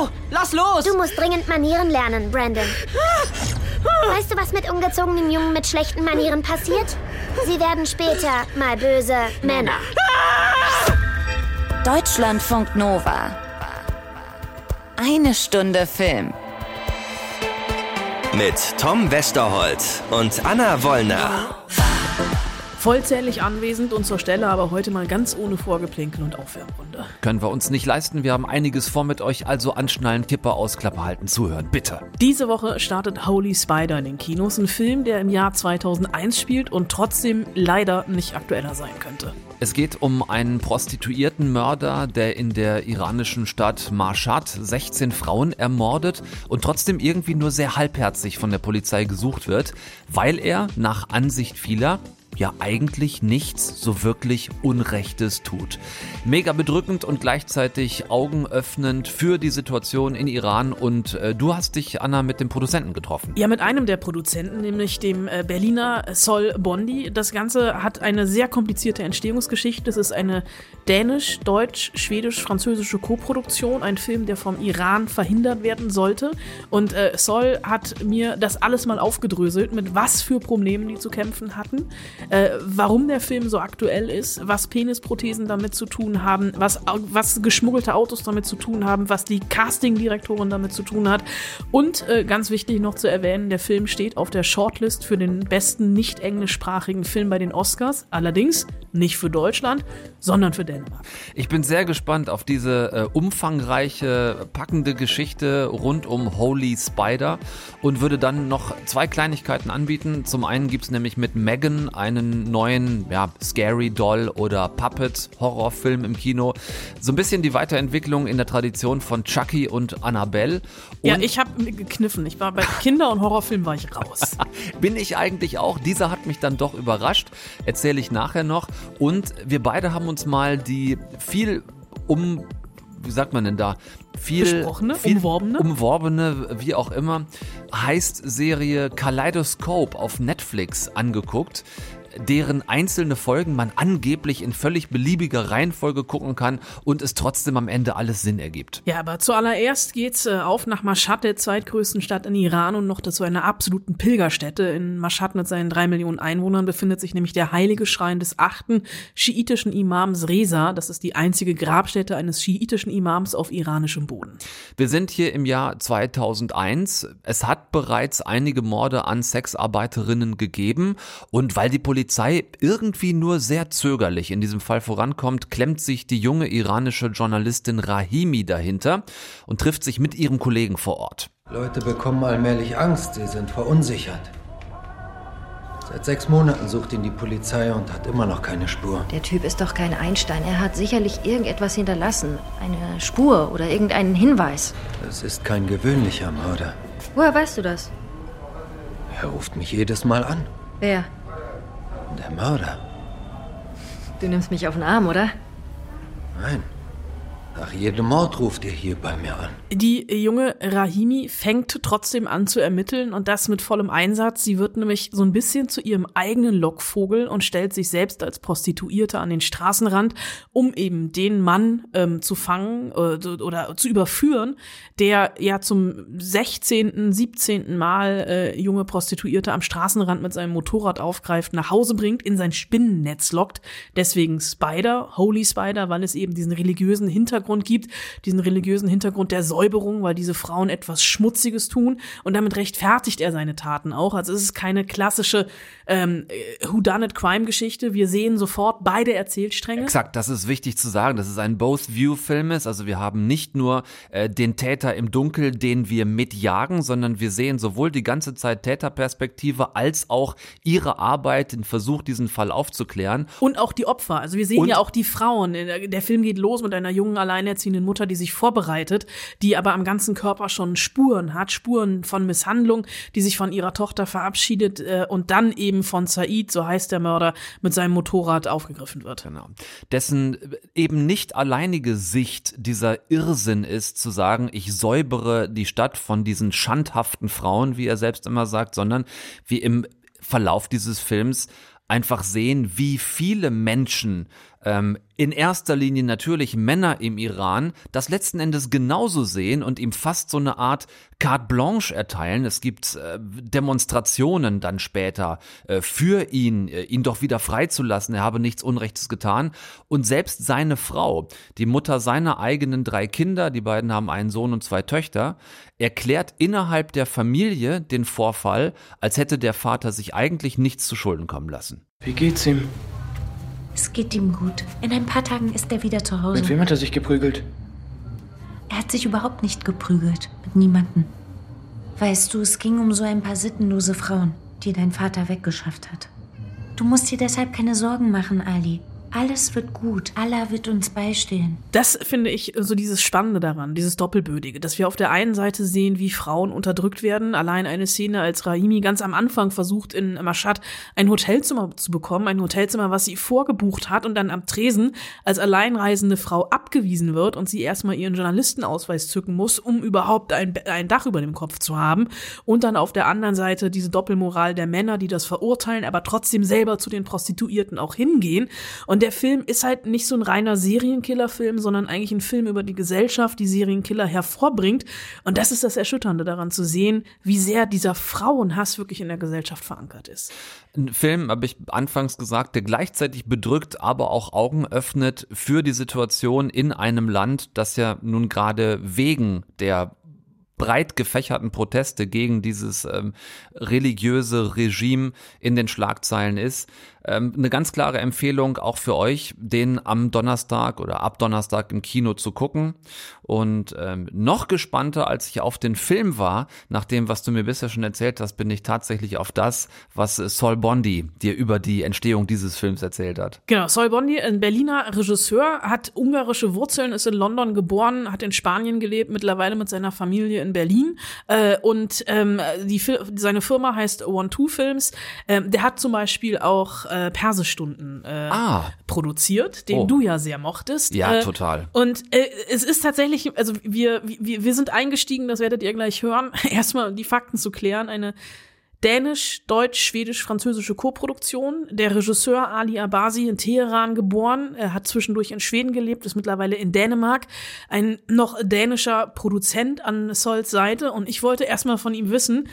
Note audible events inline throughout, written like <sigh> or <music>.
Wow, lass los! Du musst dringend Manieren lernen, Brandon. Weißt du, was mit ungezogenen Jungen mit schlechten Manieren passiert? Sie werden später mal böse Männer. Deutschlandfunk Nova. Eine Stunde Film. Mit Tom Westerholt und Anna Wollner. Vollzählig anwesend und zur Stelle, aber heute mal ganz ohne Vorgeplänkel und Aufwärmrunde. Können wir uns nicht leisten. Wir haben einiges vor mit euch, also anschnallen, Kipper aus, Klappe halten, zuhören, bitte. Diese Woche startet Holy Spider in den Kinos, ein Film, der im Jahr 2001 spielt und trotzdem leider nicht aktueller sein könnte. Es geht um einen prostituierten Mörder, der in der iranischen Stadt Mashhad 16 Frauen ermordet und trotzdem irgendwie nur sehr halbherzig von der Polizei gesucht wird, weil er nach Ansicht vieler ja eigentlich nichts so wirklich Unrechtes tut. Mega bedrückend und gleichzeitig augenöffnend für die Situation in Iran und äh, du hast dich, Anna, mit dem Produzenten getroffen. Ja, mit einem der Produzenten, nämlich dem äh, Berliner Sol Bondi. Das Ganze hat eine sehr komplizierte Entstehungsgeschichte. Es ist eine dänisch, deutsch, schwedisch, französische Koproduktion, ein Film, der vom Iran verhindert werden sollte. Und äh, Sol hat mir das alles mal aufgedröselt, mit was für Problemen die zu kämpfen hatten äh, warum der Film so aktuell ist, was Penisprothesen damit zu tun haben, was, was geschmuggelte Autos damit zu tun haben, was die Castingdirektorin damit zu tun hat. Und äh, ganz wichtig noch zu erwähnen, der Film steht auf der Shortlist für den besten nicht englischsprachigen Film bei den Oscars. Allerdings nicht für Deutschland, sondern für Dänemark. Ich bin sehr gespannt auf diese äh, umfangreiche, packende Geschichte rund um Holy Spider und würde dann noch zwei Kleinigkeiten anbieten. Zum einen gibt es nämlich mit Megan einen neuen, ja, Scary Doll oder Puppet Horrorfilm im Kino. So ein bisschen die Weiterentwicklung in der Tradition von Chucky und Annabelle. Und ja, ich habe gekniffen. Ich war bei Kinder- und Horrorfilmen war ich raus. <laughs> bin ich eigentlich auch. Dieser hat mich dann doch überrascht. Erzähle ich nachher noch. Und wir beide haben uns mal die viel um wie sagt man denn da? Viel, viel umworbene? umworbene, wie auch immer, heißt Serie Kaleidoscope auf Netflix angeguckt deren einzelne Folgen man angeblich in völlig beliebiger Reihenfolge gucken kann und es trotzdem am Ende alles Sinn ergibt. Ja, aber zuallererst geht's äh, auf nach Mashhad, der zweitgrößten Stadt in Iran und noch zu einer absoluten Pilgerstätte. In Mashhad mit seinen drei Millionen Einwohnern befindet sich nämlich der heilige Schrein des achten schiitischen Imams Reza. Das ist die einzige Grabstätte eines schiitischen Imams auf iranischem Boden. Wir sind hier im Jahr 2001. Es hat bereits einige Morde an Sexarbeiterinnen gegeben und weil die Polizei irgendwie nur sehr zögerlich in diesem Fall vorankommt, klemmt sich die junge iranische Journalistin Rahimi dahinter und trifft sich mit ihrem Kollegen vor Ort. Leute bekommen allmählich Angst, sie sind verunsichert. Seit sechs Monaten sucht ihn die Polizei und hat immer noch keine Spur. Der Typ ist doch kein Einstein. Er hat sicherlich irgendetwas hinterlassen. Eine Spur oder irgendeinen Hinweis. Es ist kein gewöhnlicher Mörder. Woher weißt du das? Er ruft mich jedes Mal an. Wer? Der Mörder. Du nimmst mich auf den Arm, oder? Nein. Nach jedem Mord ruft er hier bei mir an. Die junge Rahimi fängt trotzdem an zu ermitteln und das mit vollem Einsatz. Sie wird nämlich so ein bisschen zu ihrem eigenen Lockvogel und stellt sich selbst als Prostituierte an den Straßenrand, um eben den Mann ähm, zu fangen äh, oder zu überführen, der ja zum 16., 17. Mal äh, junge Prostituierte am Straßenrand mit seinem Motorrad aufgreift, nach Hause bringt, in sein Spinnennetz lockt. Deswegen Spider, Holy Spider, weil es eben diesen religiösen Hintergrund gibt, diesen religiösen Hintergrund der Säuberung, weil diese Frauen etwas Schmutziges tun und damit rechtfertigt er seine Taten auch. Also es ist keine klassische ähm, Whodunit-Crime-Geschichte. Wir sehen sofort beide Erzählstränge. Exakt, das ist wichtig zu sagen, dass es ein Both-View-Film ist. Also wir haben nicht nur äh, den Täter im Dunkel, den wir mitjagen, sondern wir sehen sowohl die ganze Zeit Täterperspektive als auch ihre Arbeit, den Versuch, diesen Fall aufzuklären. Und auch die Opfer. Also wir sehen Und- ja auch die Frauen. Der Film geht los mit einer jungen, alleinerziehenden Mutter, die sich vorbereitet, die aber am ganzen Körper schon Spuren hat, Spuren von Misshandlung, die sich von ihrer Tochter verabschiedet äh, und dann eben von Said, so heißt der Mörder, mit seinem Motorrad aufgegriffen wird. Genau. Dessen eben nicht alleinige Sicht dieser Irrsinn ist, zu sagen, ich säubere die Stadt von diesen schandhaften Frauen, wie er selbst immer sagt, sondern wie im Verlauf dieses Films einfach sehen, wie viele Menschen ähm, in erster Linie natürlich Männer im Iran das letzten Endes genauso sehen und ihm fast so eine Art carte blanche erteilen. Es gibt äh, Demonstrationen dann später äh, für ihn, äh, ihn doch wieder freizulassen. Er habe nichts Unrechtes getan. Und selbst seine Frau, die Mutter seiner eigenen drei Kinder, die beiden haben einen Sohn und zwei Töchter, erklärt innerhalb der Familie den Vorfall, als hätte der Vater sich eigentlich nichts zu Schulden kommen lassen. Wie geht's ihm? Es geht ihm gut. In ein paar Tagen ist er wieder zu Hause. Mit wem hat er sich geprügelt? Er hat sich überhaupt nicht geprügelt. Mit niemandem. Weißt du, es ging um so ein paar sittenlose Frauen, die dein Vater weggeschafft hat. Du musst dir deshalb keine Sorgen machen, Ali. Alles wird gut. Allah wird uns beistehen. Das finde ich so dieses Spannende daran, dieses Doppelbödige, dass wir auf der einen Seite sehen, wie Frauen unterdrückt werden. Allein eine Szene, als Rahimi ganz am Anfang versucht, in Mashhad ein Hotelzimmer zu bekommen, ein Hotelzimmer, was sie vorgebucht hat und dann am Tresen als alleinreisende Frau abgewiesen wird und sie erstmal ihren Journalistenausweis zücken muss, um überhaupt ein, ein Dach über dem Kopf zu haben. Und dann auf der anderen Seite diese Doppelmoral der Männer, die das verurteilen, aber trotzdem selber zu den Prostituierten auch hingehen. Und und der Film ist halt nicht so ein reiner Serienkiller-Film, sondern eigentlich ein Film über die Gesellschaft, die Serienkiller hervorbringt. Und das ist das Erschütternde daran zu sehen, wie sehr dieser Frauenhass wirklich in der Gesellschaft verankert ist. Ein Film, habe ich anfangs gesagt, der gleichzeitig bedrückt, aber auch Augen öffnet für die Situation in einem Land, das ja nun gerade wegen der breit gefächerten Proteste gegen dieses ähm, religiöse Regime in den Schlagzeilen ist. Ähm, eine ganz klare Empfehlung auch für euch, den am Donnerstag oder ab Donnerstag im Kino zu gucken. Und ähm, noch gespannter, als ich auf den Film war, nach dem, was du mir bisher schon erzählt hast, bin ich tatsächlich auf das, was Sol Bondi dir über die Entstehung dieses Films erzählt hat. Genau, Sol Bondi, ein Berliner Regisseur, hat ungarische Wurzeln, ist in London geboren, hat in Spanien gelebt, mittlerweile mit seiner Familie in Berlin. Äh, und ähm, die, seine Firma heißt One Two Films. Ähm, der hat zum Beispiel auch äh, Persestunden äh, ah. produziert, den oh. du ja sehr mochtest. Ja, äh, total. Und äh, es ist tatsächlich, also wir, wir, wir sind eingestiegen, das werdet ihr gleich hören, <laughs> erstmal die Fakten zu klären. Eine dänisch, deutsch, schwedisch, französische Koproduktion. Der Regisseur Ali Abasi in Teheran geboren, er hat zwischendurch in Schweden gelebt, ist mittlerweile in Dänemark. Ein noch dänischer Produzent an Sols Seite und ich wollte erstmal von ihm wissen,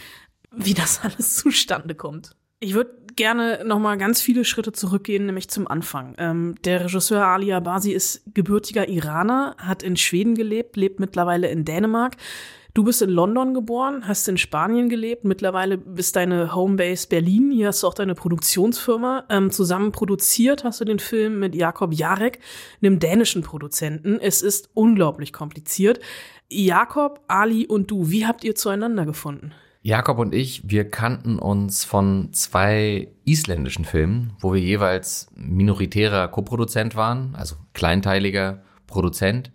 wie das <laughs> alles zustande kommt. Ich würde gerne noch mal ganz viele Schritte zurückgehen, nämlich zum Anfang. Ähm, der Regisseur Ali Abasi ist gebürtiger Iraner, hat in Schweden gelebt, lebt mittlerweile in Dänemark. Du bist in London geboren, hast in Spanien gelebt, mittlerweile bist deine Homebase Berlin. Hier hast du auch deine Produktionsfirma. Ähm, zusammen produziert hast du den Film mit Jakob Jarek, einem dänischen Produzenten. Es ist unglaublich kompliziert. Jakob, Ali und du, wie habt ihr zueinander gefunden? Jakob und ich, wir kannten uns von zwei isländischen Filmen, wo wir jeweils minoritärer Koproduzent waren, also kleinteiliger Produzent.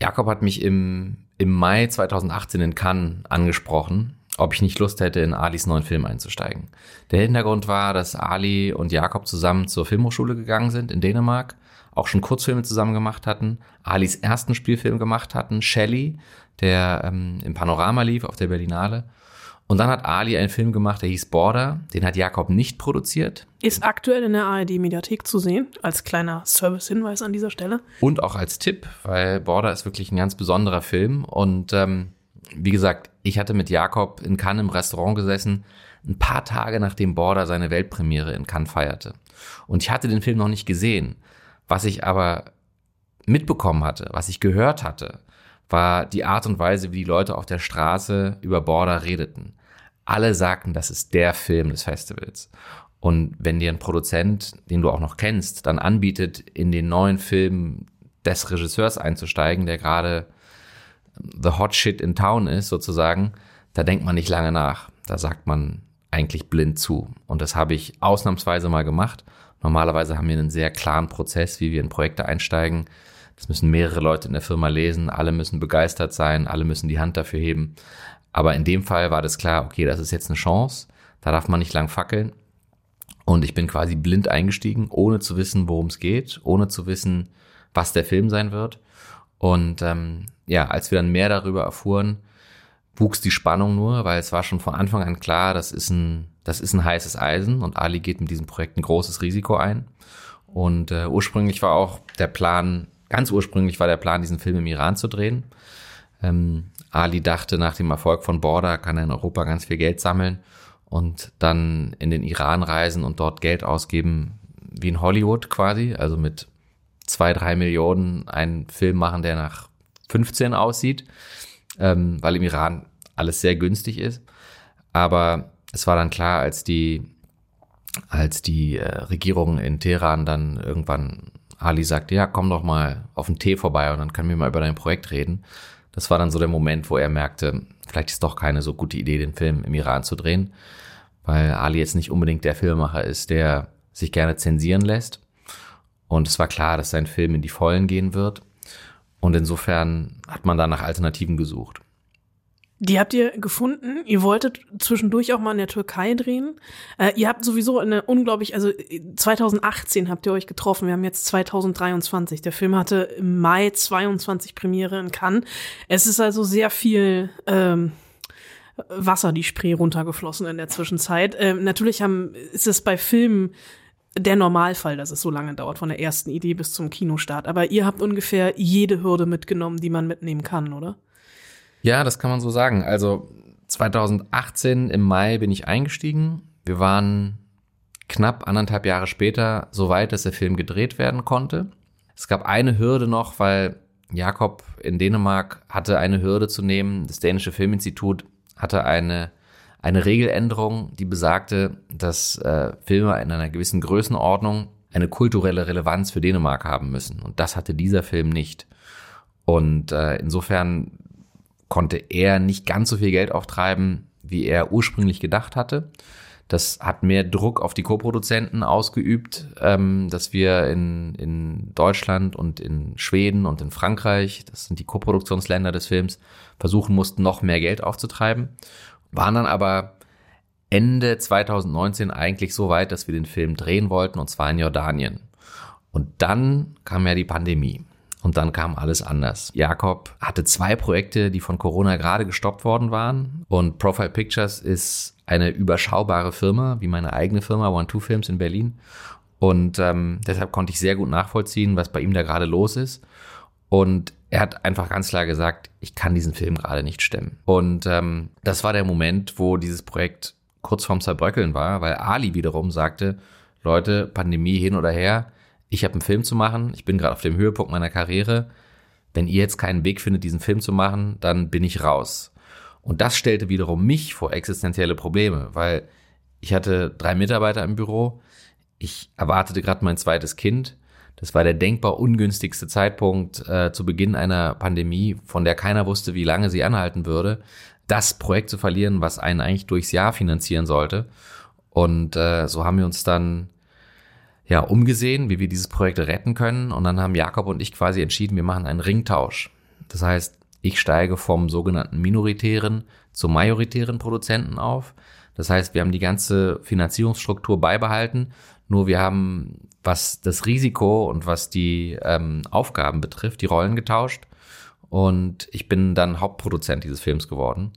Jakob hat mich im, im Mai 2018 in Cannes angesprochen, ob ich nicht Lust hätte, in Alis neuen Film einzusteigen. Der Hintergrund war, dass Ali und Jakob zusammen zur Filmhochschule gegangen sind in Dänemark, auch schon Kurzfilme zusammen gemacht hatten, Alis ersten Spielfilm gemacht hatten, Shelley, der ähm, im Panorama lief auf der Berlinale und dann hat Ali einen Film gemacht, der hieß Border. Den hat Jakob nicht produziert. Ist aktuell in der ARD-Mediathek zu sehen, als kleiner Service-Hinweis an dieser Stelle. Und auch als Tipp, weil Border ist wirklich ein ganz besonderer Film. Und ähm, wie gesagt, ich hatte mit Jakob in Cannes im Restaurant gesessen, ein paar Tage nachdem Border seine Weltpremiere in Cannes feierte. Und ich hatte den Film noch nicht gesehen. Was ich aber mitbekommen hatte, was ich gehört hatte, war die Art und Weise, wie die Leute auf der Straße über Border redeten. Alle sagten, das ist der Film des Festivals. Und wenn dir ein Produzent, den du auch noch kennst, dann anbietet, in den neuen Film des Regisseurs einzusteigen, der gerade the hot shit in town ist, sozusagen, da denkt man nicht lange nach. Da sagt man eigentlich blind zu. Und das habe ich ausnahmsweise mal gemacht. Normalerweise haben wir einen sehr klaren Prozess, wie wir in Projekte einsteigen. Das müssen mehrere Leute in der Firma lesen, alle müssen begeistert sein, alle müssen die Hand dafür heben. Aber in dem Fall war das klar, okay, das ist jetzt eine Chance, da darf man nicht lang fackeln. Und ich bin quasi blind eingestiegen, ohne zu wissen, worum es geht, ohne zu wissen, was der Film sein wird. Und ähm, ja, als wir dann mehr darüber erfuhren, wuchs die Spannung nur, weil es war schon von Anfang an klar, das ist ein, das ist ein heißes Eisen und Ali geht mit diesem Projekt ein großes Risiko ein. Und äh, ursprünglich war auch der Plan, ganz ursprünglich war der Plan, diesen Film im Iran zu drehen. Ähm, Ali dachte, nach dem Erfolg von Border kann er in Europa ganz viel Geld sammeln und dann in den Iran reisen und dort Geld ausgeben, wie in Hollywood quasi, also mit zwei, drei Millionen einen Film machen, der nach 15 aussieht, ähm, weil im Iran alles sehr günstig ist. Aber es war dann klar, als die, als die äh, Regierung in Teheran dann irgendwann Ali sagte, ja, komm doch mal auf den Tee vorbei und dann können wir mal über dein Projekt reden. Das war dann so der Moment, wo er merkte, vielleicht ist doch keine so gute Idee, den Film im Iran zu drehen, weil Ali jetzt nicht unbedingt der Filmemacher ist, der sich gerne zensieren lässt. Und es war klar, dass sein Film in die Vollen gehen wird. Und insofern hat man da nach Alternativen gesucht. Die habt ihr gefunden. Ihr wolltet zwischendurch auch mal in der Türkei drehen. Äh, ihr habt sowieso eine unglaublich, also 2018 habt ihr euch getroffen. Wir haben jetzt 2023. Der Film hatte im Mai 22 Premiere in Cannes. Es ist also sehr viel ähm, Wasser die Spree runtergeflossen in der Zwischenzeit. Ähm, natürlich haben, ist es bei Filmen der Normalfall, dass es so lange dauert, von der ersten Idee bis zum Kinostart. Aber ihr habt ungefähr jede Hürde mitgenommen, die man mitnehmen kann, oder? Ja, das kann man so sagen. Also 2018 im Mai bin ich eingestiegen. Wir waren knapp anderthalb Jahre später so weit, dass der Film gedreht werden konnte. Es gab eine Hürde noch, weil Jakob in Dänemark hatte eine Hürde zu nehmen. Das dänische Filminstitut hatte eine, eine Regeländerung, die besagte, dass äh, Filme in einer gewissen Größenordnung eine kulturelle Relevanz für Dänemark haben müssen. Und das hatte dieser Film nicht. Und äh, insofern konnte er nicht ganz so viel Geld auftreiben, wie er ursprünglich gedacht hatte. Das hat mehr Druck auf die Co-Produzenten ausgeübt, ähm, dass wir in, in Deutschland und in Schweden und in Frankreich, das sind die Co-Produktionsländer des Films, versuchen mussten, noch mehr Geld aufzutreiben. Waren dann aber Ende 2019 eigentlich so weit, dass wir den Film drehen wollten, und zwar in Jordanien. Und dann kam ja die Pandemie. Und dann kam alles anders. Jakob hatte zwei Projekte, die von Corona gerade gestoppt worden waren. Und Profile Pictures ist eine überschaubare Firma, wie meine eigene Firma One Two Films in Berlin. Und ähm, deshalb konnte ich sehr gut nachvollziehen, was bei ihm da gerade los ist. Und er hat einfach ganz klar gesagt, ich kann diesen Film gerade nicht stemmen. Und ähm, das war der Moment, wo dieses Projekt kurz vorm Zerbröckeln war, weil Ali wiederum sagte, Leute, Pandemie hin oder her, ich habe einen Film zu machen, ich bin gerade auf dem Höhepunkt meiner Karriere. Wenn ihr jetzt keinen Weg findet, diesen Film zu machen, dann bin ich raus. Und das stellte wiederum mich vor existenzielle Probleme, weil ich hatte drei Mitarbeiter im Büro, ich erwartete gerade mein zweites Kind. Das war der denkbar ungünstigste Zeitpunkt äh, zu Beginn einer Pandemie, von der keiner wusste, wie lange sie anhalten würde, das Projekt zu verlieren, was einen eigentlich durchs Jahr finanzieren sollte. Und äh, so haben wir uns dann ja, umgesehen, wie wir dieses Projekt retten können. Und dann haben Jakob und ich quasi entschieden, wir machen einen Ringtausch. Das heißt, ich steige vom sogenannten minoritären zum majoritären Produzenten auf. Das heißt, wir haben die ganze Finanzierungsstruktur beibehalten, nur wir haben, was das Risiko und was die ähm, Aufgaben betrifft, die Rollen getauscht. Und ich bin dann Hauptproduzent dieses Films geworden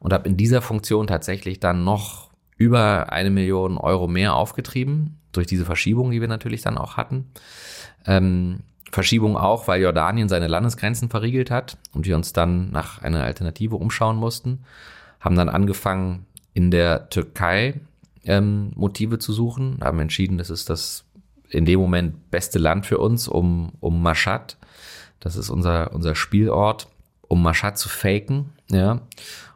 und habe in dieser Funktion tatsächlich dann noch über eine Million Euro mehr aufgetrieben durch diese Verschiebung, die wir natürlich dann auch hatten. Ähm, Verschiebung auch, weil Jordanien seine Landesgrenzen verriegelt hat und wir uns dann nach einer Alternative umschauen mussten. Haben dann angefangen, in der Türkei ähm, Motive zu suchen, haben entschieden, das ist das in dem Moment beste Land für uns, um, um Mashhad, das ist unser, unser Spielort, um Mashhad zu faken, ja,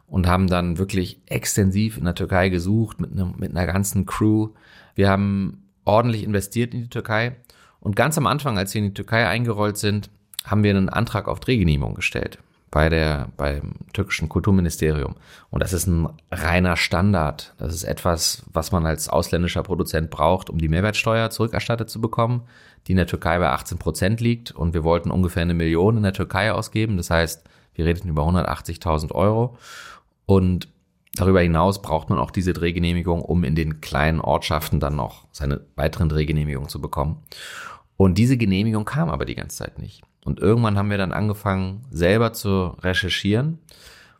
und haben dann wirklich extensiv in der Türkei gesucht mit, ne, mit einer ganzen Crew. Wir haben ordentlich investiert in die Türkei. Und ganz am Anfang, als wir in die Türkei eingerollt sind, haben wir einen Antrag auf Drehgenehmigung gestellt bei der, beim türkischen Kulturministerium. Und das ist ein reiner Standard. Das ist etwas, was man als ausländischer Produzent braucht, um die Mehrwertsteuer zurückerstattet zu bekommen, die in der Türkei bei 18 Prozent liegt. Und wir wollten ungefähr eine Million in der Türkei ausgeben. Das heißt, wir redeten über 180.000 Euro. Und Darüber hinaus braucht man auch diese Drehgenehmigung, um in den kleinen Ortschaften dann noch seine weiteren Drehgenehmigungen zu bekommen. Und diese Genehmigung kam aber die ganze Zeit nicht. Und irgendwann haben wir dann angefangen, selber zu recherchieren,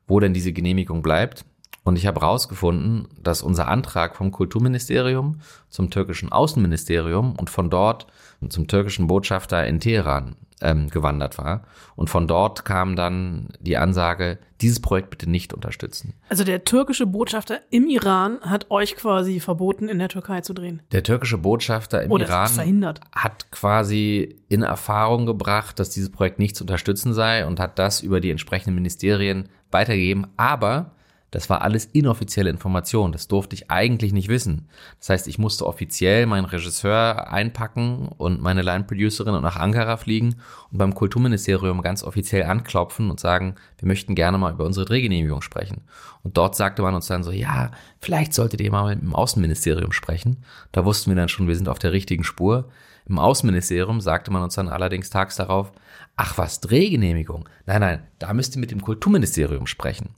wo denn diese Genehmigung bleibt. Und ich habe herausgefunden, dass unser Antrag vom Kulturministerium zum türkischen Außenministerium und von dort zum türkischen Botschafter in Teheran ähm, gewandert war. Und von dort kam dann die Ansage, dieses Projekt bitte nicht unterstützen. Also der türkische Botschafter im Iran hat euch quasi verboten, in der Türkei zu drehen. Der türkische Botschafter im Oder Iran verhindert. hat quasi in Erfahrung gebracht, dass dieses Projekt nicht zu unterstützen sei und hat das über die entsprechenden Ministerien weitergegeben. Aber das war alles inoffizielle Information. Das durfte ich eigentlich nicht wissen. Das heißt, ich musste offiziell meinen Regisseur einpacken und meine Line-Producerin und nach Ankara fliegen und beim Kulturministerium ganz offiziell anklopfen und sagen, wir möchten gerne mal über unsere Drehgenehmigung sprechen. Und dort sagte man uns dann so, ja, vielleicht solltet ihr mal mit dem Außenministerium sprechen. Da wussten wir dann schon, wir sind auf der richtigen Spur. Im Außenministerium sagte man uns dann allerdings tags darauf, ach was, Drehgenehmigung? Nein, nein, da müsst ihr mit dem Kulturministerium sprechen.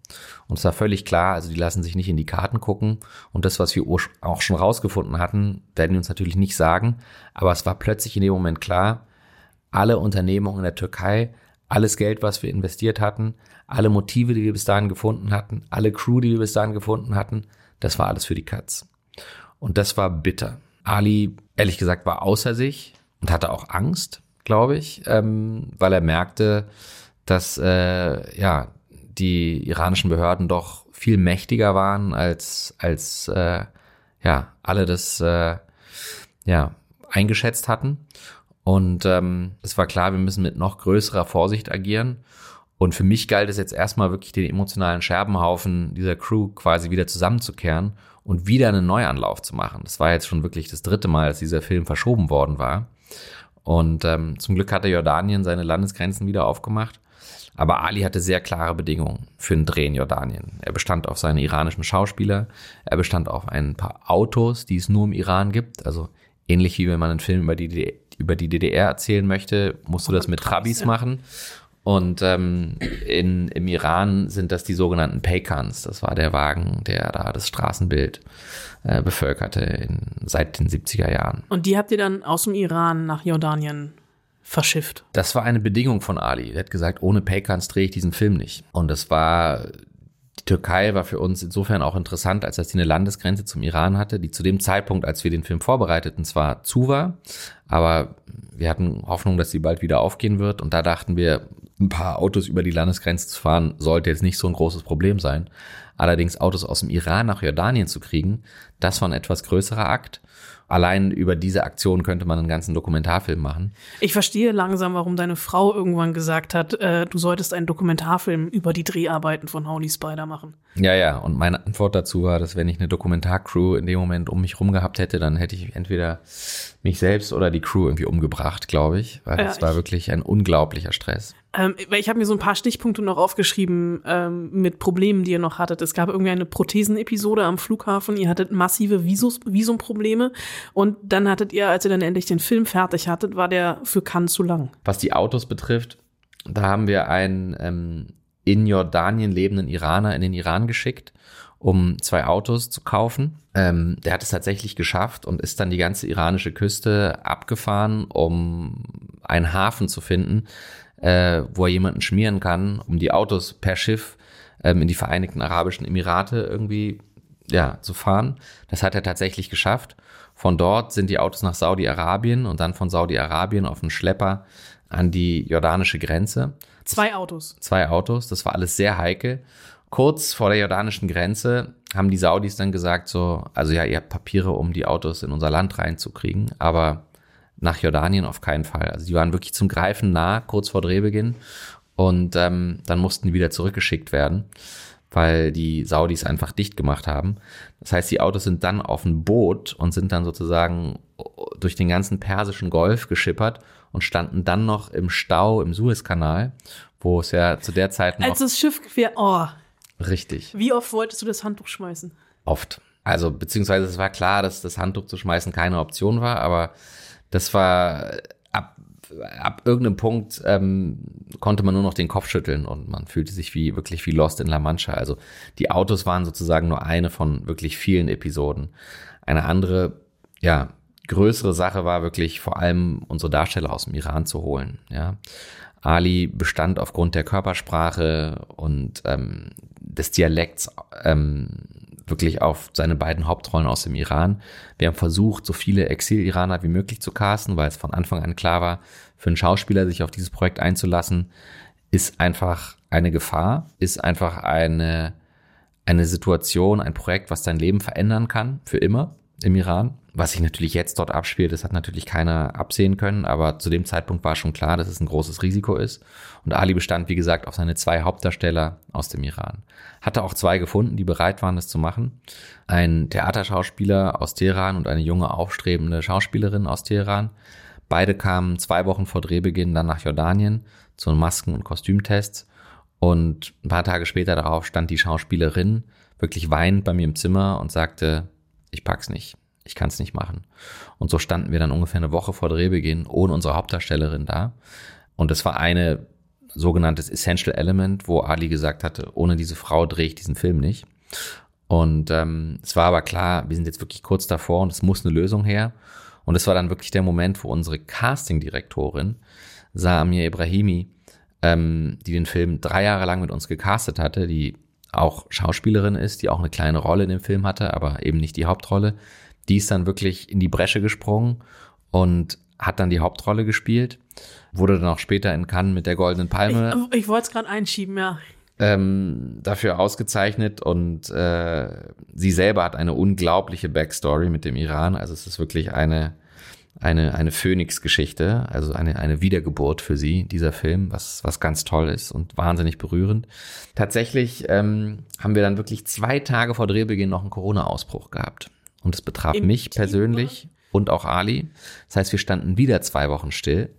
Und es war völlig klar, also die lassen sich nicht in die Karten gucken. Und das, was wir auch schon rausgefunden hatten, werden die uns natürlich nicht sagen. Aber es war plötzlich in dem Moment klar, alle Unternehmungen in der Türkei, alles Geld, was wir investiert hatten, alle Motive, die wir bis dahin gefunden hatten, alle Crew, die wir bis dahin gefunden hatten, das war alles für die Katz. Und das war bitter. Ali, ehrlich gesagt, war außer sich und hatte auch Angst, glaube ich, ähm, weil er merkte, dass äh, ja die iranischen Behörden doch viel mächtiger waren als als äh, ja alle das äh, ja eingeschätzt hatten. Und ähm, es war klar, wir müssen mit noch größerer Vorsicht agieren. Und für mich galt es jetzt erstmal wirklich den emotionalen Scherbenhaufen dieser Crew quasi wieder zusammenzukehren und wieder einen Neuanlauf zu machen. Das war jetzt schon wirklich das dritte Mal, dass dieser Film verschoben worden war. Und ähm, zum Glück hatte Jordanien seine Landesgrenzen wieder aufgemacht. Aber Ali hatte sehr klare Bedingungen für einen Dreh in Jordanien. Er bestand auf seine iranischen Schauspieler, er bestand auf ein paar Autos, die es nur im Iran gibt. Also ähnlich wie wenn man einen Film über die, DDR, über die DDR erzählen möchte, musst du das mit Trabis machen. Und ähm, in, im Iran sind das die sogenannten Peykans. Das war der Wagen, der da das Straßenbild äh, bevölkerte in, seit den 70er Jahren. Und die habt ihr dann aus dem Iran nach Jordanien verschifft? Das war eine Bedingung von Ali. Er hat gesagt, ohne Peykans drehe ich diesen Film nicht. Und das war die Türkei war für uns insofern auch interessant, als dass sie eine Landesgrenze zum Iran hatte, die zu dem Zeitpunkt, als wir den Film vorbereiteten, zwar zu war, aber wir hatten Hoffnung, dass sie bald wieder aufgehen wird. Und da dachten wir, ein paar Autos über die Landesgrenze zu fahren, sollte jetzt nicht so ein großes Problem sein. Allerdings Autos aus dem Iran nach Jordanien zu kriegen, das war ein etwas größerer Akt allein über diese Aktion könnte man einen ganzen Dokumentarfilm machen. Ich verstehe langsam, warum deine Frau irgendwann gesagt hat, äh, du solltest einen Dokumentarfilm über die Dreharbeiten von Holy Spider machen. Ja, ja, und meine Antwort dazu war, dass wenn ich eine Dokumentarcrew in dem Moment um mich rum gehabt hätte, dann hätte ich entweder mich selbst oder die Crew irgendwie umgebracht, glaube ich, weil ja, war wirklich ein unglaublicher Stress. Ähm, ich habe mir so ein paar Stichpunkte noch aufgeschrieben ähm, mit Problemen, die ihr noch hattet. Es gab irgendwie eine Prothesenepisode am Flughafen. Ihr hattet massive Visus, Visumprobleme und dann hattet ihr, als ihr dann endlich den Film fertig hattet, war der für Cannes zu lang. Was die Autos betrifft, da haben wir einen ähm, in Jordanien lebenden Iraner in den Iran geschickt um zwei Autos zu kaufen. Ähm, der hat es tatsächlich geschafft und ist dann die ganze iranische Küste abgefahren, um einen Hafen zu finden, äh, wo er jemanden schmieren kann, um die Autos per Schiff ähm, in die Vereinigten Arabischen Emirate irgendwie ja, zu fahren. Das hat er tatsächlich geschafft. Von dort sind die Autos nach Saudi-Arabien und dann von Saudi-Arabien auf einen Schlepper an die jordanische Grenze. Zwei Autos. Zwei Autos. Das war alles sehr heikel. Kurz vor der jordanischen Grenze haben die Saudis dann gesagt so, also ja, ihr habt Papiere, um die Autos in unser Land reinzukriegen, aber nach Jordanien auf keinen Fall. Also die waren wirklich zum Greifen nah, kurz vor Drehbeginn. Und ähm, dann mussten die wieder zurückgeschickt werden, weil die Saudis einfach dicht gemacht haben. Das heißt, die Autos sind dann auf ein Boot und sind dann sozusagen durch den ganzen persischen Golf geschippert und standen dann noch im Stau im Suezkanal, wo es ja zu der Zeit noch. Als das Schiff quer, oh. Richtig. Wie oft wolltest du das Handtuch schmeißen? Oft. Also, beziehungsweise es war klar, dass das Handtuch zu schmeißen keine Option war, aber das war ab, ab irgendeinem Punkt ähm, konnte man nur noch den Kopf schütteln und man fühlte sich wie wirklich wie Lost in La Mancha. Also die Autos waren sozusagen nur eine von wirklich vielen Episoden. Eine andere, ja, größere Sache war wirklich vor allem unsere Darsteller aus dem Iran zu holen. Ja, Ali bestand aufgrund der Körpersprache und ähm, des Dialekts ähm, wirklich auf seine beiden Hauptrollen aus dem Iran. Wir haben versucht, so viele Exil-Iraner wie möglich zu casten, weil es von Anfang an klar war, für einen Schauspieler sich auf dieses Projekt einzulassen, ist einfach eine Gefahr, ist einfach eine, eine Situation, ein Projekt, was dein Leben verändern kann, für immer im Iran. Was sich natürlich jetzt dort abspielt, das hat natürlich keiner absehen können, aber zu dem Zeitpunkt war schon klar, dass es ein großes Risiko ist. Und Ali bestand, wie gesagt, auf seine zwei Hauptdarsteller aus dem Iran. Hatte auch zwei gefunden, die bereit waren, das zu machen. Ein Theaterschauspieler aus Teheran und eine junge, aufstrebende Schauspielerin aus Teheran. Beide kamen zwei Wochen vor Drehbeginn dann nach Jordanien zu Masken- und Kostümtests. Und ein paar Tage später darauf stand die Schauspielerin wirklich weinend bei mir im Zimmer und sagte, ich pack's nicht ich kann es nicht machen. Und so standen wir dann ungefähr eine Woche vor Drehbeginn ohne unsere Hauptdarstellerin da. Und es war eine sogenanntes Essential Element, wo Ali gesagt hatte, ohne diese Frau drehe ich diesen Film nicht. Und ähm, es war aber klar, wir sind jetzt wirklich kurz davor und es muss eine Lösung her. Und es war dann wirklich der Moment, wo unsere Casting-Direktorin, Samir Ibrahimi, ähm, die den Film drei Jahre lang mit uns gecastet hatte, die auch Schauspielerin ist, die auch eine kleine Rolle in dem Film hatte, aber eben nicht die Hauptrolle, die ist dann wirklich in die Bresche gesprungen und hat dann die Hauptrolle gespielt. Wurde dann auch später in Cannes mit der Goldenen Palme. Ich, ich wollte es gerade einschieben, ja. Ähm, dafür ausgezeichnet und äh, sie selber hat eine unglaubliche Backstory mit dem Iran. Also es ist wirklich eine eine eine Phönix-Geschichte, also eine eine Wiedergeburt für sie dieser Film, was was ganz toll ist und wahnsinnig berührend. Tatsächlich ähm, haben wir dann wirklich zwei Tage vor Drehbeginn noch einen Corona-Ausbruch gehabt. Und es betraf Im mich Team, persönlich und auch Ali. Das heißt, wir standen wieder zwei Wochen still.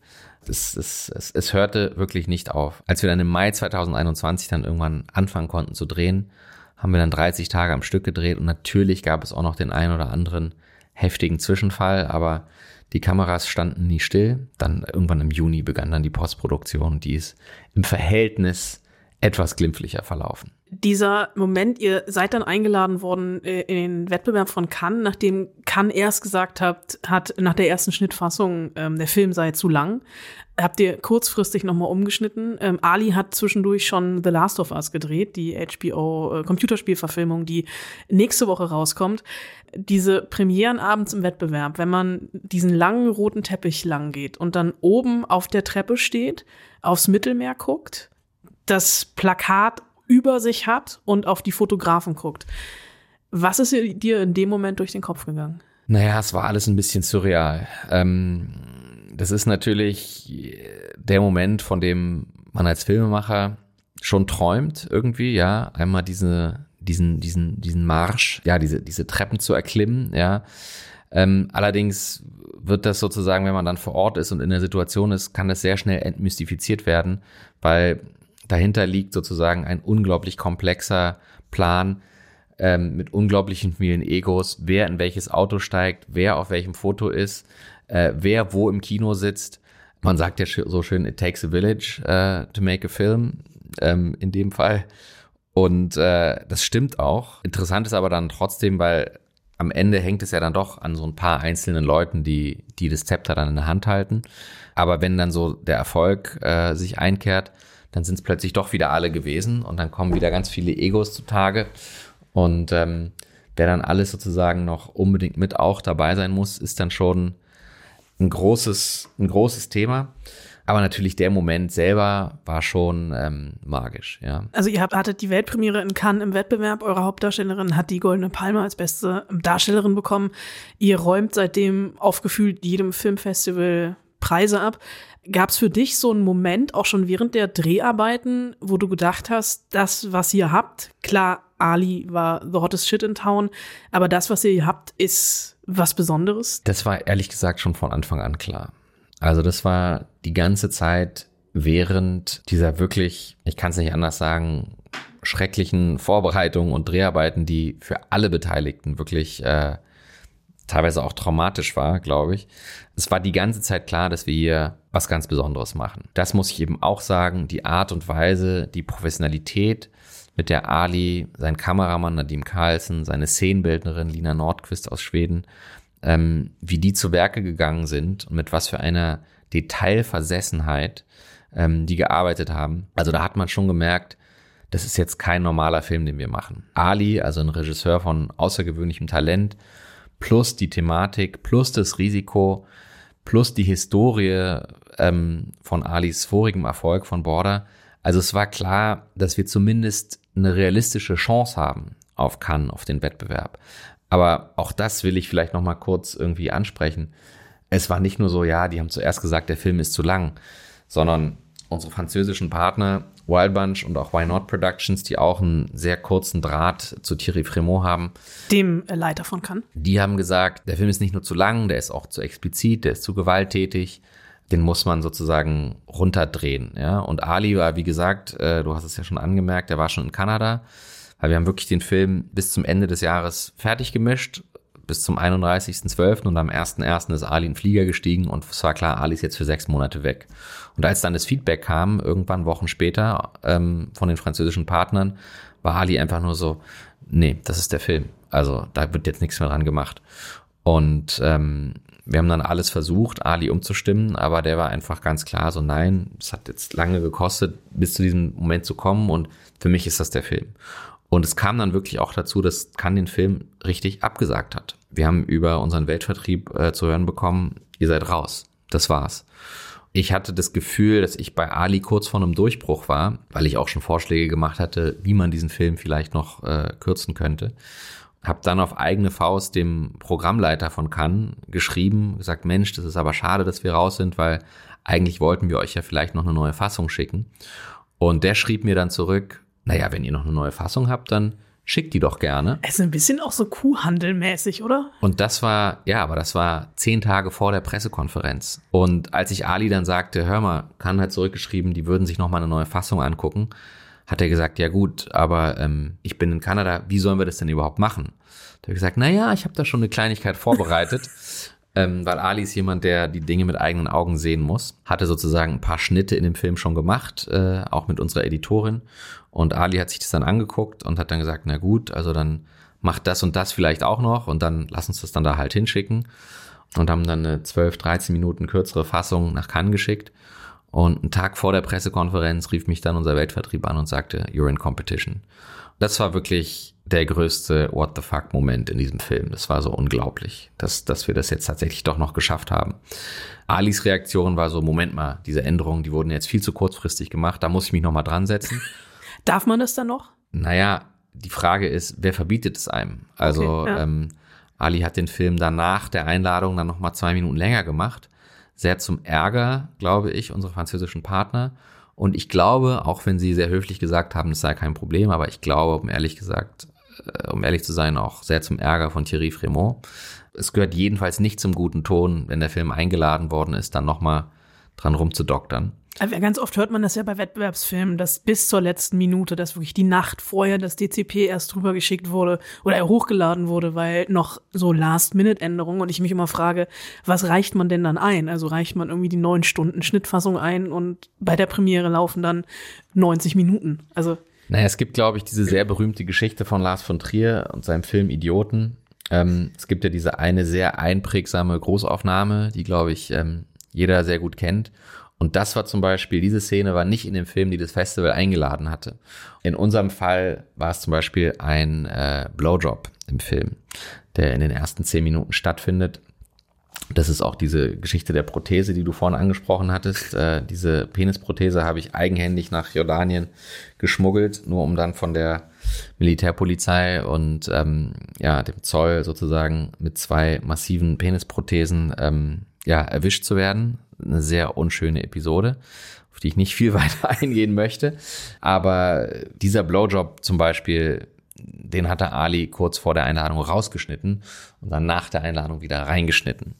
Es, es, es, es hörte wirklich nicht auf. Als wir dann im Mai 2021 dann irgendwann anfangen konnten zu drehen, haben wir dann 30 Tage am Stück gedreht und natürlich gab es auch noch den einen oder anderen heftigen Zwischenfall, aber die Kameras standen nie still. Dann irgendwann im Juni begann dann die Postproduktion, die ist im Verhältnis etwas glimpflicher verlaufen dieser Moment, ihr seid dann eingeladen worden äh, in den Wettbewerb von Cannes, nachdem Cannes erst gesagt hat, hat nach der ersten Schnittfassung, ähm, der Film sei zu lang, habt ihr kurzfristig nochmal umgeschnitten. Ähm, Ali hat zwischendurch schon The Last of Us gedreht, die HBO äh, Computerspielverfilmung, die nächste Woche rauskommt. Diese Premieren abends im Wettbewerb, wenn man diesen langen roten Teppich lang geht und dann oben auf der Treppe steht, aufs Mittelmeer guckt, das Plakat über sich hat und auf die Fotografen guckt. Was ist dir in dem Moment durch den Kopf gegangen? Naja, es war alles ein bisschen surreal. Ähm, das ist natürlich der Moment, von dem man als Filmemacher schon träumt irgendwie, ja, einmal diese, diesen, diesen, diesen Marsch, ja, diese, diese Treppen zu erklimmen, ja. Ähm, allerdings wird das sozusagen, wenn man dann vor Ort ist und in der Situation ist, kann das sehr schnell entmystifiziert werden, weil dahinter liegt sozusagen ein unglaublich komplexer Plan ähm, mit unglaublichen vielen Egos, wer in welches Auto steigt, wer auf welchem Foto ist, äh, wer wo im Kino sitzt. Man sagt ja so schön, it takes a village uh, to make a film, ähm, in dem Fall. Und äh, das stimmt auch. Interessant ist aber dann trotzdem, weil am Ende hängt es ja dann doch an so ein paar einzelnen Leuten, die, die das Zepter dann in der Hand halten. Aber wenn dann so der Erfolg äh, sich einkehrt, dann sind es plötzlich doch wieder alle gewesen und dann kommen wieder ganz viele Egos zutage. Und ähm, wer dann alles sozusagen noch unbedingt mit auch dabei sein muss, ist dann schon ein großes, ein großes Thema. Aber natürlich der Moment selber war schon ähm, magisch, ja. Also ihr habt, hattet die Weltpremiere in Cannes im Wettbewerb. Eure Hauptdarstellerin hat die Goldene Palme als beste Darstellerin bekommen. Ihr räumt seitdem auf gefühlt jedem Filmfestival Preise ab. Gab es für dich so einen Moment, auch schon während der Dreharbeiten, wo du gedacht hast, das, was ihr habt, klar, Ali war the hottest shit in town, aber das, was ihr habt, ist was Besonderes? Das war ehrlich gesagt schon von Anfang an klar. Also das war die ganze Zeit während dieser wirklich, ich kann es nicht anders sagen, schrecklichen Vorbereitungen und Dreharbeiten, die für alle Beteiligten wirklich äh, teilweise auch traumatisch war, glaube ich. Es war die ganze Zeit klar, dass wir hier was ganz Besonderes machen. Das muss ich eben auch sagen, die Art und Weise, die Professionalität, mit der Ali, sein Kameramann Nadim Carlsen, seine Szenenbildnerin Lina Nordquist aus Schweden, ähm, wie die zu Werke gegangen sind und mit was für einer Detailversessenheit ähm, die gearbeitet haben. Also da hat man schon gemerkt, das ist jetzt kein normaler Film, den wir machen. Ali, also ein Regisseur von außergewöhnlichem Talent, plus die Thematik, plus das Risiko, plus die Historie ähm, von Alis vorigem Erfolg von Border. Also es war klar, dass wir zumindest eine realistische Chance haben auf Cannes, auf den Wettbewerb. Aber auch das will ich vielleicht noch mal kurz irgendwie ansprechen. Es war nicht nur so, ja, die haben zuerst gesagt, der Film ist zu lang, sondern unsere französischen Partner Wild Bunch und auch Why Not Productions, die auch einen sehr kurzen Draht zu Thierry Fremont haben. Dem Leiter von Cannes. Die haben gesagt, der Film ist nicht nur zu lang, der ist auch zu explizit, der ist zu gewalttätig. Den muss man sozusagen runterdrehen. Ja? Und Ali war, wie gesagt, äh, du hast es ja schon angemerkt, der war schon in Kanada. Weil wir haben wirklich den Film bis zum Ende des Jahres fertig gemischt, bis zum 31.12. und am 1.1. ist Ali in Flieger gestiegen und es war klar, Ali ist jetzt für sechs Monate weg. Und als dann das Feedback kam, irgendwann Wochen später ähm, von den französischen Partnern, war Ali einfach nur so, nee, das ist der Film. Also da wird jetzt nichts mehr dran gemacht. Und ähm, wir haben dann alles versucht, Ali umzustimmen, aber der war einfach ganz klar so, nein, es hat jetzt lange gekostet, bis zu diesem Moment zu kommen und für mich ist das der Film. Und es kam dann wirklich auch dazu, dass Kann den Film richtig abgesagt hat. Wir haben über unseren Weltvertrieb äh, zu hören bekommen, ihr seid raus. Das war's. Ich hatte das Gefühl, dass ich bei Ali kurz vor einem Durchbruch war, weil ich auch schon Vorschläge gemacht hatte, wie man diesen Film vielleicht noch äh, kürzen könnte. Hab dann auf eigene Faust dem Programmleiter von Cannes geschrieben, gesagt, Mensch, das ist aber schade, dass wir raus sind, weil eigentlich wollten wir euch ja vielleicht noch eine neue Fassung schicken. Und der schrieb mir dann zurück, naja, wenn ihr noch eine neue Fassung habt, dann schickt die doch gerne. Es ist ein bisschen auch so Kuhhandelmäßig, oder? Und das war, ja, aber das war zehn Tage vor der Pressekonferenz. Und als ich Ali dann sagte, hör mal, kann halt zurückgeschrieben, die würden sich noch mal eine neue Fassung angucken, hat er gesagt, ja gut, aber ähm, ich bin in Kanada, wie sollen wir das denn überhaupt machen? Da habe ich gesagt, naja, ich habe da schon eine Kleinigkeit vorbereitet. <laughs> ähm, weil Ali ist jemand, der die Dinge mit eigenen Augen sehen muss. Hatte sozusagen ein paar Schnitte in dem Film schon gemacht, äh, auch mit unserer Editorin. Und Ali hat sich das dann angeguckt und hat dann gesagt, na gut, also dann macht das und das vielleicht auch noch und dann lass uns das dann da halt hinschicken. Und haben dann eine 12, 13 Minuten kürzere Fassung nach Cannes geschickt. Und einen Tag vor der Pressekonferenz rief mich dann unser Weltvertrieb an und sagte, you're in competition. Das war wirklich der größte What the fuck Moment in diesem Film. Das war so unglaublich, dass, dass wir das jetzt tatsächlich doch noch geschafft haben. Alis Reaktion war so, Moment mal, diese Änderungen, die wurden jetzt viel zu kurzfristig gemacht, da muss ich mich nochmal dran setzen. <laughs> Darf man das dann noch? Naja, die Frage ist, wer verbietet es einem? Also okay, ja. ähm, Ali hat den Film danach der Einladung dann nochmal zwei Minuten länger gemacht. Sehr zum Ärger, glaube ich, unserer französischen Partner. Und ich glaube, auch wenn sie sehr höflich gesagt haben, es sei kein Problem, aber ich glaube, um ehrlich gesagt, um ehrlich zu sein, auch sehr zum Ärger von Thierry Fremont. Es gehört jedenfalls nicht zum guten Ton, wenn der Film eingeladen worden ist, dann nochmal dran rumzudoktern. Ganz oft hört man das ja bei Wettbewerbsfilmen, dass bis zur letzten Minute, dass wirklich die Nacht vorher das DCP erst drüber geschickt wurde oder er hochgeladen wurde, weil noch so Last-Minute-Änderungen und ich mich immer frage, was reicht man denn dann ein? Also reicht man irgendwie die neun Stunden Schnittfassung ein und bei der Premiere laufen dann 90 Minuten? Also. Naja, es gibt, glaube ich, diese sehr berühmte Geschichte von Lars von Trier und seinem Film Idioten. Ähm, es gibt ja diese eine sehr einprägsame Großaufnahme, die, glaube ich, ähm, jeder sehr gut kennt. Und das war zum Beispiel, diese Szene war nicht in dem Film, die das Festival eingeladen hatte. In unserem Fall war es zum Beispiel ein äh, Blowjob im Film, der in den ersten zehn Minuten stattfindet. Das ist auch diese Geschichte der Prothese, die du vorhin angesprochen hattest. Äh, diese Penisprothese habe ich eigenhändig nach Jordanien geschmuggelt, nur um dann von der Militärpolizei und ähm, ja dem Zoll sozusagen mit zwei massiven Penisprothesen ähm, ja erwischt zu werden eine sehr unschöne Episode, auf die ich nicht viel <laughs> weiter eingehen möchte. Aber dieser Blowjob zum Beispiel, den hatte Ali kurz vor der Einladung rausgeschnitten und dann nach der Einladung wieder reingeschnitten.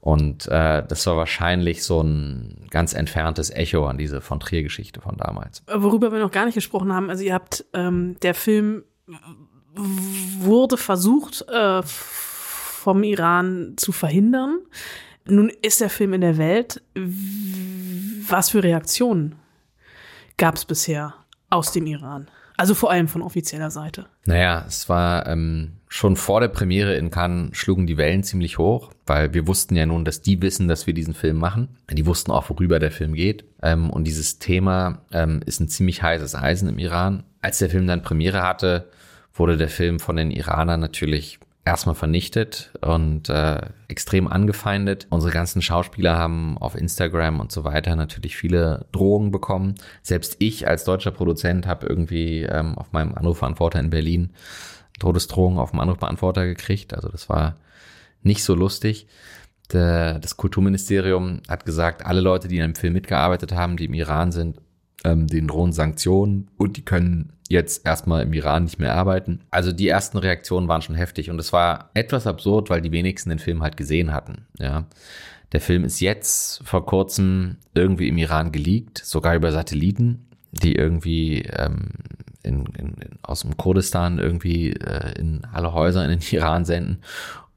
Und äh, das war wahrscheinlich so ein ganz entferntes Echo an diese von Trier-Geschichte von damals. Worüber wir noch gar nicht gesprochen haben, also ihr habt, ähm, der Film wurde versucht, äh, vom Iran zu verhindern. Nun ist der Film in der Welt. Was für Reaktionen gab es bisher aus dem Iran? Also vor allem von offizieller Seite. Naja, es war ähm, schon vor der Premiere in Cannes schlugen die Wellen ziemlich hoch, weil wir wussten ja nun, dass die wissen, dass wir diesen Film machen. Die wussten auch, worüber der Film geht. Ähm, und dieses Thema ähm, ist ein ziemlich heißes Eisen im Iran. Als der Film dann Premiere hatte, wurde der Film von den Iranern natürlich erstmal vernichtet und äh, extrem angefeindet. Unsere ganzen Schauspieler haben auf Instagram und so weiter natürlich viele Drohungen bekommen. Selbst ich als deutscher Produzent habe irgendwie ähm, auf meinem Anrufbeantworter in Berlin Todesdrohungen auf dem Anrufbeantworter gekriegt. Also das war nicht so lustig. Der, das Kulturministerium hat gesagt, alle Leute, die in einem Film mitgearbeitet haben, die im Iran sind, ähm, den drohen Sanktionen und die können jetzt erstmal im Iran nicht mehr arbeiten. Also die ersten Reaktionen waren schon heftig und es war etwas absurd, weil die wenigsten den Film halt gesehen hatten. Ja. Der Film ist jetzt vor kurzem irgendwie im Iran geleakt, sogar über Satelliten, die irgendwie ähm, in, in, aus dem Kurdistan irgendwie äh, in alle Häuser in den <laughs> Iran senden.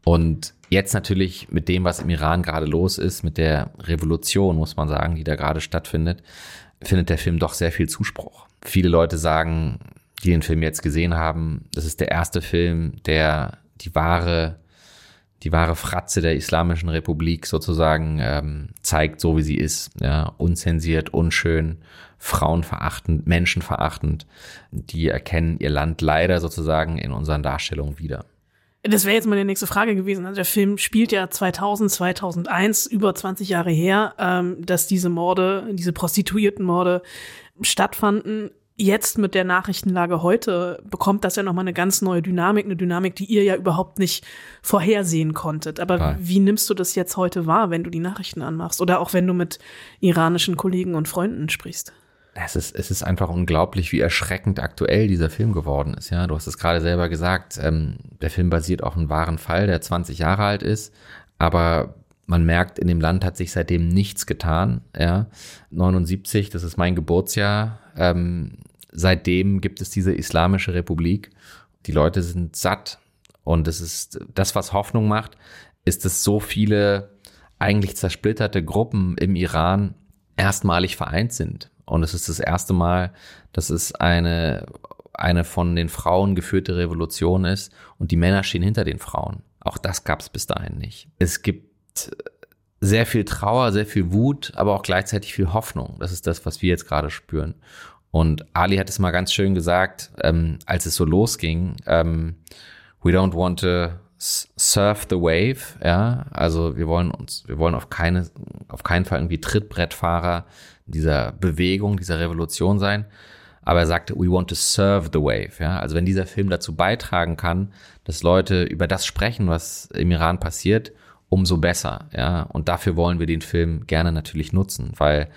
Und jetzt natürlich mit dem, was im Iran gerade los ist, mit der Revolution, muss man sagen, die da gerade stattfindet, findet der Film doch sehr viel Zuspruch. Viele Leute sagen, die den Film jetzt gesehen haben, das ist der erste Film, der die wahre, die wahre Fratze der Islamischen Republik sozusagen ähm, zeigt, so wie sie ist. Ja, unzensiert, unschön, frauenverachtend, menschenverachtend. Die erkennen ihr Land leider sozusagen in unseren Darstellungen wieder. Das wäre jetzt meine nächste Frage gewesen. Also der Film spielt ja 2000, 2001, über 20 Jahre her, ähm, dass diese Morde, diese Prostituiertenmorde stattfanden. Jetzt mit der Nachrichtenlage heute bekommt das ja nochmal eine ganz neue Dynamik, eine Dynamik, die ihr ja überhaupt nicht vorhersehen konntet. Aber Nein. wie nimmst du das jetzt heute wahr, wenn du die Nachrichten anmachst oder auch wenn du mit iranischen Kollegen und Freunden sprichst? Es ist, es ist einfach unglaublich, wie erschreckend aktuell dieser Film geworden ist. Ja, du hast es gerade selber gesagt. Ähm, der Film basiert auf einem wahren Fall, der 20 Jahre alt ist, aber man merkt, in dem Land hat sich seitdem nichts getan. Ja, 79, das ist mein Geburtsjahr. Ähm, seitdem gibt es diese Islamische Republik. Die Leute sind satt und es ist das, was Hoffnung macht, ist, dass so viele eigentlich zersplitterte Gruppen im Iran erstmalig vereint sind. Und es ist das erste Mal, dass es eine, eine von den Frauen geführte Revolution ist und die Männer stehen hinter den Frauen. Auch das gab es bis dahin nicht. Es gibt sehr viel Trauer, sehr viel Wut, aber auch gleichzeitig viel Hoffnung. Das ist das, was wir jetzt gerade spüren. Und Ali hat es mal ganz schön gesagt, ähm, als es so losging, ähm, we don't want to surf the wave, ja, also wir wollen uns, wir wollen auf keine, auf keinen Fall irgendwie Trittbrettfahrer dieser Bewegung, dieser Revolution sein. Aber er sagte, we want to serve the wave. Ja? Also wenn dieser Film dazu beitragen kann, dass Leute über das sprechen, was im Iran passiert, umso besser. Ja? Und dafür wollen wir den Film gerne natürlich nutzen, weil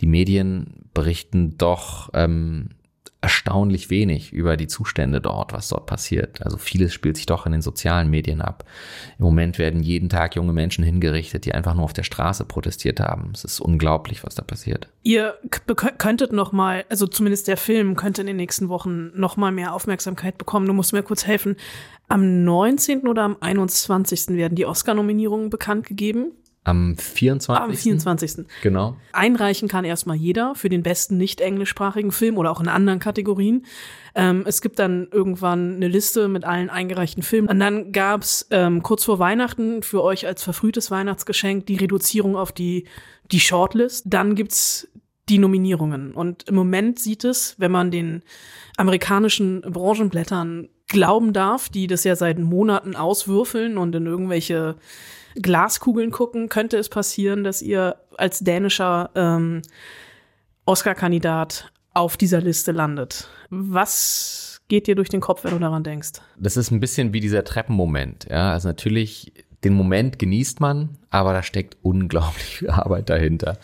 die Medien berichten doch ähm, erstaunlich wenig über die Zustände dort, was dort passiert. Also vieles spielt sich doch in den sozialen Medien ab. Im Moment werden jeden Tag junge Menschen hingerichtet, die einfach nur auf der Straße protestiert haben. Es ist unglaublich, was da passiert. Ihr könntet noch mal, also zumindest der Film könnte in den nächsten Wochen noch mal mehr Aufmerksamkeit bekommen. Du musst mir kurz helfen. Am 19. oder am 21. werden die Oscar-Nominierungen bekannt gegeben. Am 24. Am 24. Genau. Einreichen kann erstmal jeder für den besten nicht englischsprachigen Film oder auch in anderen Kategorien. Ähm, es gibt dann irgendwann eine Liste mit allen eingereichten Filmen. Und dann gab's ähm, kurz vor Weihnachten für euch als verfrühtes Weihnachtsgeschenk die Reduzierung auf die, die Shortlist. Dann gibt's die Nominierungen. Und im Moment sieht es, wenn man den amerikanischen Branchenblättern glauben darf, die das ja seit Monaten auswürfeln und in irgendwelche Glaskugeln gucken, könnte es passieren, dass ihr als dänischer ähm, Oscar-Kandidat auf dieser Liste landet. Was geht dir durch den Kopf, wenn du daran denkst? Das ist ein bisschen wie dieser Treppenmoment. Ja, also natürlich, den Moment genießt man, aber da steckt unglaublich viel Arbeit dahinter.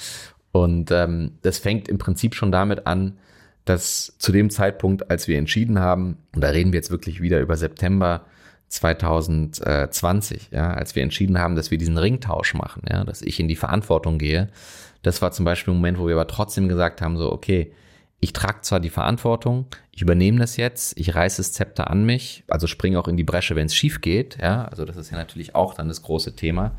Und ähm, das fängt im Prinzip schon damit an, dass zu dem Zeitpunkt, als wir entschieden haben, und da reden wir jetzt wirklich wieder über September 2020, ja, als wir entschieden haben, dass wir diesen Ringtausch machen, ja, dass ich in die Verantwortung gehe. Das war zum Beispiel ein Moment, wo wir aber trotzdem gesagt haben, so, okay, ich trage zwar die Verantwortung, ich übernehme das jetzt, ich reiße das Zepter an mich, also springe auch in die Bresche, wenn es schief geht, ja, also das ist ja natürlich auch dann das große Thema.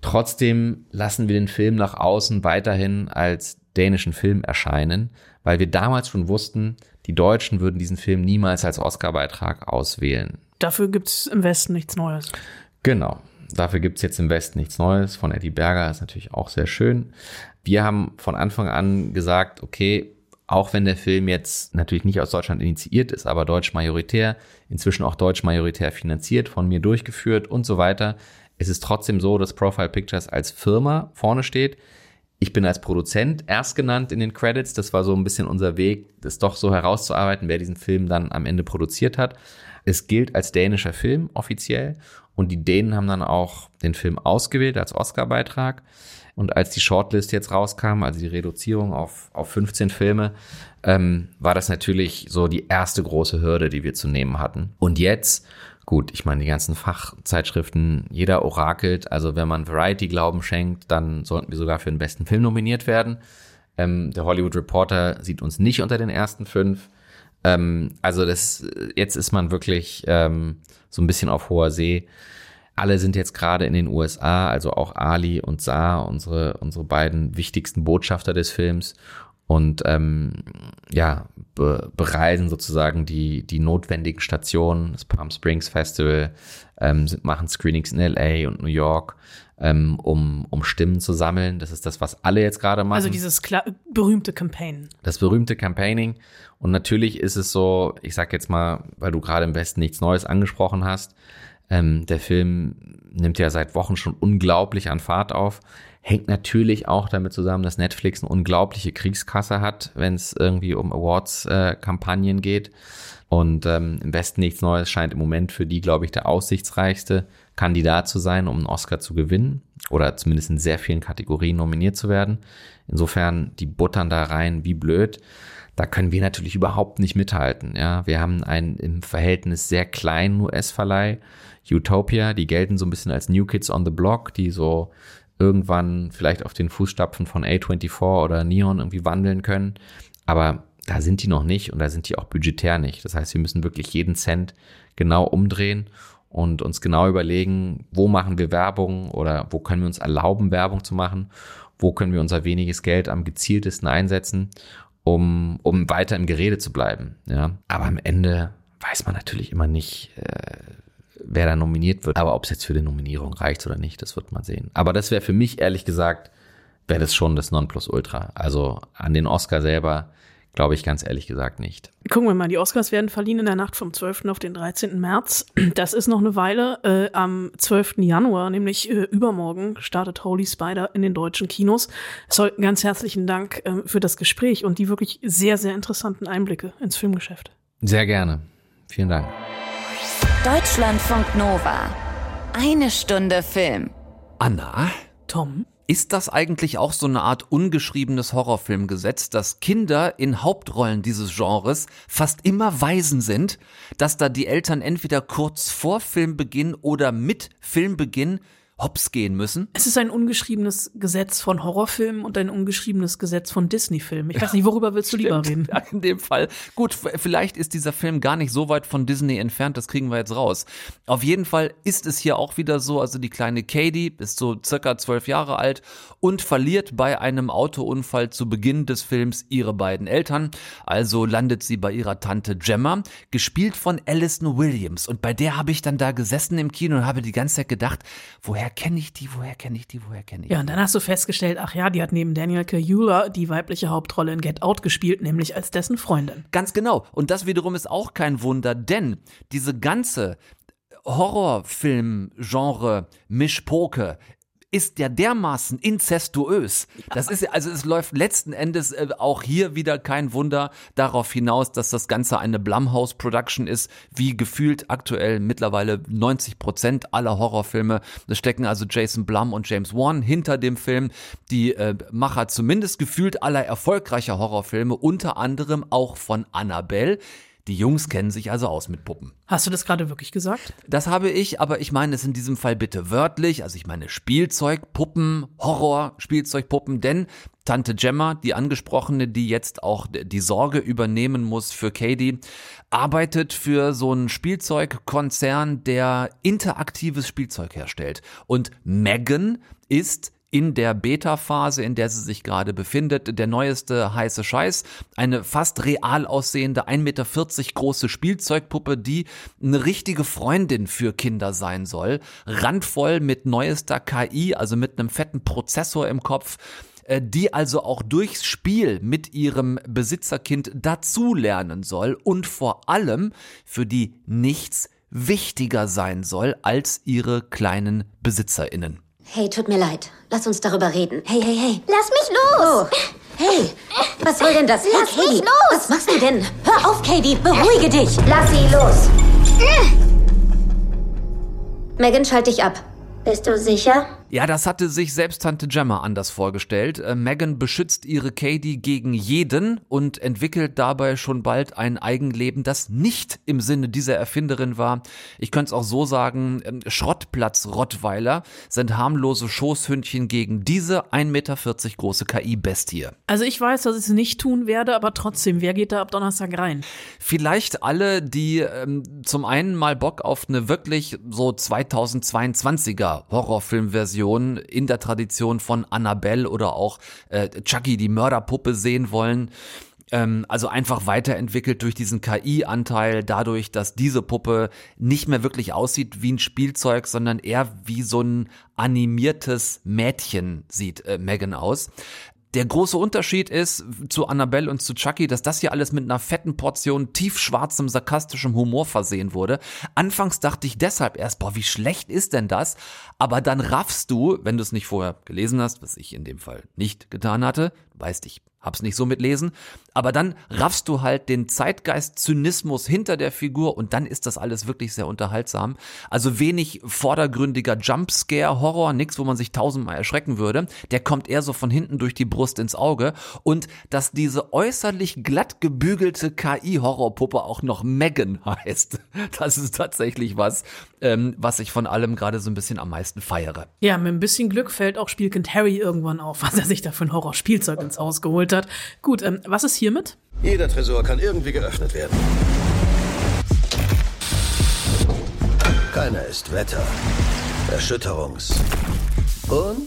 Trotzdem lassen wir den Film nach außen weiterhin als dänischen Film erscheinen, weil wir damals schon wussten, Die Deutschen würden diesen Film niemals als Oscar-Beitrag auswählen. Dafür gibt's im Westen nichts Neues. Genau. Dafür gibt's jetzt im Westen nichts Neues. Von Eddie Berger ist natürlich auch sehr schön. Wir haben von Anfang an gesagt, okay, auch wenn der Film jetzt natürlich nicht aus Deutschland initiiert ist, aber deutsch majoritär, inzwischen auch deutsch majoritär finanziert, von mir durchgeführt und so weiter, es ist trotzdem so, dass Profile Pictures als Firma vorne steht. Ich bin als Produzent erst genannt in den Credits. Das war so ein bisschen unser Weg, das doch so herauszuarbeiten, wer diesen Film dann am Ende produziert hat. Es gilt als dänischer Film offiziell und die Dänen haben dann auch den Film ausgewählt als Oscar-Beitrag. Und als die Shortlist jetzt rauskam, also die Reduzierung auf, auf 15 Filme, ähm, war das natürlich so die erste große Hürde, die wir zu nehmen hatten. Und jetzt, gut, ich meine, die ganzen Fachzeitschriften, jeder orakelt. Also wenn man Variety Glauben schenkt, dann sollten wir sogar für den besten Film nominiert werden. Ähm, der Hollywood Reporter sieht uns nicht unter den ersten fünf. Ähm, also das, jetzt ist man wirklich ähm, so ein bisschen auf hoher See. Alle sind jetzt gerade in den USA, also auch Ali und Saar, unsere, unsere beiden wichtigsten Botschafter des Films und ähm, ja, be bereisen sozusagen die, die notwendigen Stationen, das Palm Springs Festival, ähm, sind, machen Screenings in LA und New York, ähm, um, um Stimmen zu sammeln. Das ist das, was alle jetzt gerade machen. Also dieses berühmte Campaign. Das berühmte Campaigning. Und natürlich ist es so, ich sag jetzt mal, weil du gerade im Westen nichts Neues angesprochen hast, ähm, der Film nimmt ja seit Wochen schon unglaublich an Fahrt auf. Hängt natürlich auch damit zusammen, dass Netflix eine unglaubliche Kriegskasse hat, wenn es irgendwie um Awards-Kampagnen äh, geht. Und ähm, im Westen nichts Neues scheint im Moment für die, glaube ich, der aussichtsreichste Kandidat zu sein, um einen Oscar zu gewinnen oder zumindest in sehr vielen Kategorien nominiert zu werden. Insofern, die buttern da rein wie blöd. Da können wir natürlich überhaupt nicht mithalten. Ja, wir haben einen im Verhältnis sehr kleinen US-Verleih Utopia, die gelten so ein bisschen als New Kids on the Block, die so irgendwann vielleicht auf den Fußstapfen von A24 oder Neon irgendwie wandeln können. Aber da sind die noch nicht und da sind die auch budgetär nicht. Das heißt, wir müssen wirklich jeden Cent genau umdrehen und uns genau überlegen, wo machen wir Werbung oder wo können wir uns erlauben, Werbung zu machen, wo können wir unser weniges Geld am gezieltesten einsetzen, um, um weiter im Gerede zu bleiben. Ja. Aber am Ende weiß man natürlich immer nicht, äh, wer da nominiert wird. Aber ob es jetzt für die Nominierung reicht oder nicht, das wird man sehen. Aber das wäre für mich ehrlich gesagt, wäre das schon das Nonplusultra. Also an den Oscar selber glaube ich ganz ehrlich gesagt nicht. Gucken wir mal, die Oscars werden verliehen in der Nacht vom 12. auf den 13. März. Das ist noch eine Weile. Äh, am 12. Januar, nämlich äh, übermorgen, startet Holy Spider in den deutschen Kinos. Sollten ganz herzlichen Dank äh, für das Gespräch und die wirklich sehr, sehr interessanten Einblicke ins Filmgeschäft. Sehr gerne. Vielen Dank. Deutschlandfunk Nova. Eine Stunde Film. Anna? Tom? Ist das eigentlich auch so eine Art ungeschriebenes Horrorfilmgesetz, dass Kinder in Hauptrollen dieses Genres fast immer Waisen sind, dass da die Eltern entweder kurz vor Filmbeginn oder mit Filmbeginn hops gehen müssen. Es ist ein ungeschriebenes Gesetz von Horrorfilmen und ein ungeschriebenes Gesetz von Disney-Filmen. Ich weiß nicht, worüber willst du <laughs> lieber reden? Ja, in dem Fall. Gut, vielleicht ist dieser Film gar nicht so weit von Disney entfernt, das kriegen wir jetzt raus. Auf jeden Fall ist es hier auch wieder so, also die kleine Katie ist so circa zwölf Jahre alt und verliert bei einem Autounfall zu Beginn des Films ihre beiden Eltern. Also landet sie bei ihrer Tante Gemma, gespielt von Alison Williams. Und bei der habe ich dann da gesessen im Kino und habe die ganze Zeit gedacht, woher woher kenne ich die, woher kenne ich die, woher kenne ich die? Ja, und dann hast du festgestellt, ach ja, die hat neben Daniel Kaluuya die weibliche Hauptrolle in Get Out gespielt, nämlich als dessen Freundin. Ganz genau. Und das wiederum ist auch kein Wunder, denn diese ganze Horrorfilm-Genre Mischpoke ist ja dermaßen inzestuös. Das ist also es läuft letzten Endes äh, auch hier wieder kein Wunder darauf hinaus, dass das Ganze eine Blumhouse Production ist, wie gefühlt aktuell mittlerweile 90 Prozent aller Horrorfilme. Da stecken also Jason Blum und James Wan hinter dem Film, die äh, Macher zumindest gefühlt aller erfolgreicher Horrorfilme, unter anderem auch von Annabelle. Die Jungs kennen sich also aus mit Puppen. Hast du das gerade wirklich gesagt? Das habe ich, aber ich meine es in diesem Fall bitte wörtlich. Also ich meine Spielzeug, Puppen, Horror, Spielzeugpuppen, denn Tante Gemma, die angesprochene, die jetzt auch die Sorge übernehmen muss für Katie, arbeitet für so einen Spielzeugkonzern, der interaktives Spielzeug herstellt. Und Megan ist in der Beta-Phase, in der sie sich gerade befindet. Der neueste heiße Scheiß, eine fast real aussehende 1,40 Meter große Spielzeugpuppe, die eine richtige Freundin für Kinder sein soll. Randvoll mit neuester KI, also mit einem fetten Prozessor im Kopf äh, die also auch durchs Spiel mit ihrem Besitzerkind dazulernen soll und vor allem für die nichts wichtiger sein soll als ihre kleinen BesitzerInnen. Hey, tut mir leid. Lass uns darüber reden. Hey, hey, hey. Lass mich los! Oh. Hey, was soll denn das? Lass hey, Katie, mich los! Was machst du denn? Hör auf, Katie. Beruhige dich. Lass sie los! Megan, schalt dich ab. Bist du sicher? Ja, das hatte sich selbst Tante Gemma anders vorgestellt. Äh, Megan beschützt ihre Katie gegen jeden und entwickelt dabei schon bald ein Eigenleben, das nicht im Sinne dieser Erfinderin war. Ich könnte es auch so sagen, ähm, Schrottplatz-Rottweiler sind harmlose Schoßhündchen gegen diese 1,40 Meter große KI-Bestie. Also ich weiß, dass ich es nicht tun werde, aber trotzdem, wer geht da ab Donnerstag rein? Vielleicht alle, die ähm, zum einen mal Bock auf eine wirklich so 2022er Horrorfilmversion Version in der Tradition von Annabelle oder auch äh, Chucky, die Mörderpuppe sehen wollen. Ähm, also einfach weiterentwickelt durch diesen KI-Anteil, dadurch, dass diese Puppe nicht mehr wirklich aussieht wie ein Spielzeug, sondern eher wie so ein animiertes Mädchen sieht äh, Megan aus. Der große Unterschied ist zu Annabelle und zu Chucky, dass das hier alles mit einer fetten Portion tiefschwarzem, sarkastischem Humor versehen wurde. Anfangs dachte ich deshalb erst, boah, wie schlecht ist denn das? Aber dann raffst du, wenn du es nicht vorher gelesen hast, was ich in dem Fall nicht getan hatte, weißt ich hab's nicht so mitlesen, aber dann raffst du halt den Zeitgeist-Zynismus hinter der Figur und dann ist das alles wirklich sehr unterhaltsam. Also wenig vordergründiger Jumpscare-Horror, nix, wo man sich tausendmal erschrecken würde. Der kommt eher so von hinten durch die Brust ins Auge und dass diese äußerlich glatt gebügelte KI-Horrorpuppe auch noch Megan <laughs> heißt, das ist tatsächlich was, ähm, was ich von allem gerade so ein bisschen am meisten feiere. Ja, mit ein bisschen Glück fällt auch Spielkind Harry irgendwann auf, <laughs> was er sich da für ein Horrorspielzeug ins Haus geholt hat. Gut, ähm, was ist hiermit? Jeder Tresor kann irgendwie geöffnet werden. Keiner ist Wetter, Erschütterungs- und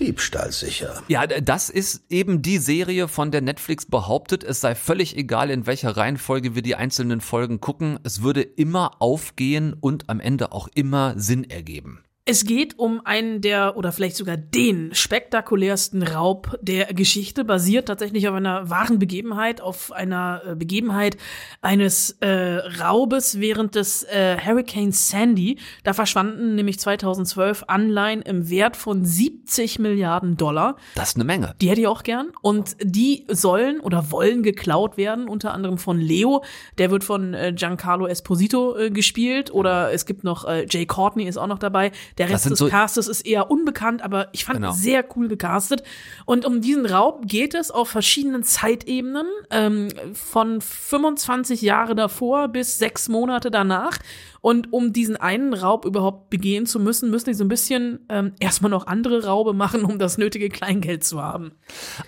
Diebstahlsicher. Ja, das ist eben die Serie, von der Netflix behauptet, es sei völlig egal, in welcher Reihenfolge wir die einzelnen Folgen gucken. Es würde immer aufgehen und am Ende auch immer Sinn ergeben. Es geht um einen der oder vielleicht sogar den spektakulärsten Raub der Geschichte, basiert tatsächlich auf einer wahren Begebenheit, auf einer äh, Begebenheit eines äh, Raubes während des äh, Hurricane Sandy. Da verschwanden nämlich 2012 Anleihen im Wert von 70 Milliarden Dollar. Das ist eine Menge. Die hätte ich auch gern. Und die sollen oder wollen geklaut werden, unter anderem von Leo. Der wird von äh, Giancarlo Esposito äh, gespielt. Oder es gibt noch äh, Jay Courtney ist auch noch dabei. Der Rest des so Castes ist eher unbekannt, aber ich fand genau. sehr cool gecastet. Und um diesen Raub geht es auf verschiedenen Zeitebenen, ähm, von 25 Jahre davor bis sechs Monate danach. Und um diesen einen Raub überhaupt begehen zu müssen, müssen die so ein bisschen ähm, erstmal noch andere Raube machen, um das nötige Kleingeld zu haben.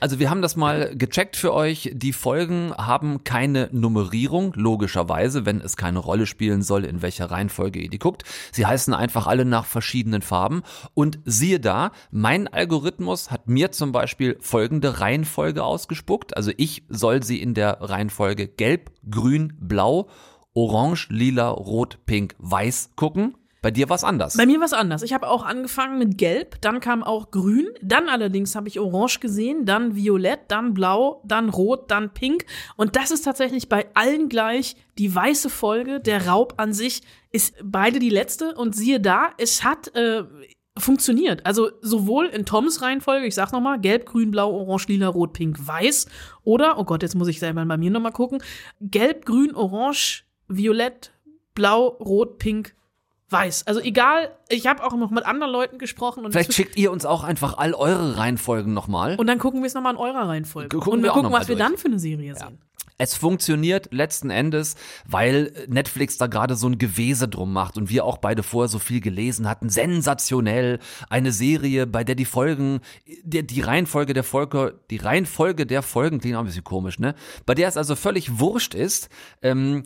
Also wir haben das mal gecheckt für euch. Die Folgen haben keine Nummerierung, logischerweise, wenn es keine Rolle spielen soll, in welcher Reihenfolge ihr die guckt. Sie heißen einfach alle nach verschiedenen Farben. Und siehe da, mein Algorithmus hat mir zum Beispiel folgende Reihenfolge ausgespuckt. Also ich soll sie in der Reihenfolge Gelb, Grün, Blau Orange, Lila, Rot, Pink, Weiß gucken. Bei dir war es anders. Bei mir war es anders. Ich habe auch angefangen mit Gelb, dann kam auch Grün, dann allerdings habe ich Orange gesehen, dann Violett, dann Blau, dann Rot, dann Pink. Und das ist tatsächlich bei allen gleich die weiße Folge. Der Raub an sich ist beide die letzte. Und siehe da, es hat äh, funktioniert. Also sowohl in Toms Reihenfolge, ich sag nochmal, gelb, grün, blau, orange, lila, rot, pink, weiß. Oder, oh Gott, jetzt muss ich selber bei mir nochmal gucken, gelb, grün, orange, violett, blau, rot, pink, weiß. Also egal, ich habe auch noch mit anderen Leuten gesprochen. Und Vielleicht schickt ihr uns auch einfach all eure Reihenfolgen nochmal. Und dann gucken wir es nochmal in eurer Reihenfolge. Gucken und wir, wir gucken, was wir dann für eine Serie ja. sehen. Es funktioniert letzten Endes, weil Netflix da gerade so ein Gewese drum macht und wir auch beide vorher so viel gelesen hatten. Sensationell. Eine Serie, bei der die Folgen, die, die Reihenfolge der Folge, die Reihenfolge der Folgen klingt auch ein bisschen komisch, ne? Bei der es also völlig wurscht ist, ähm,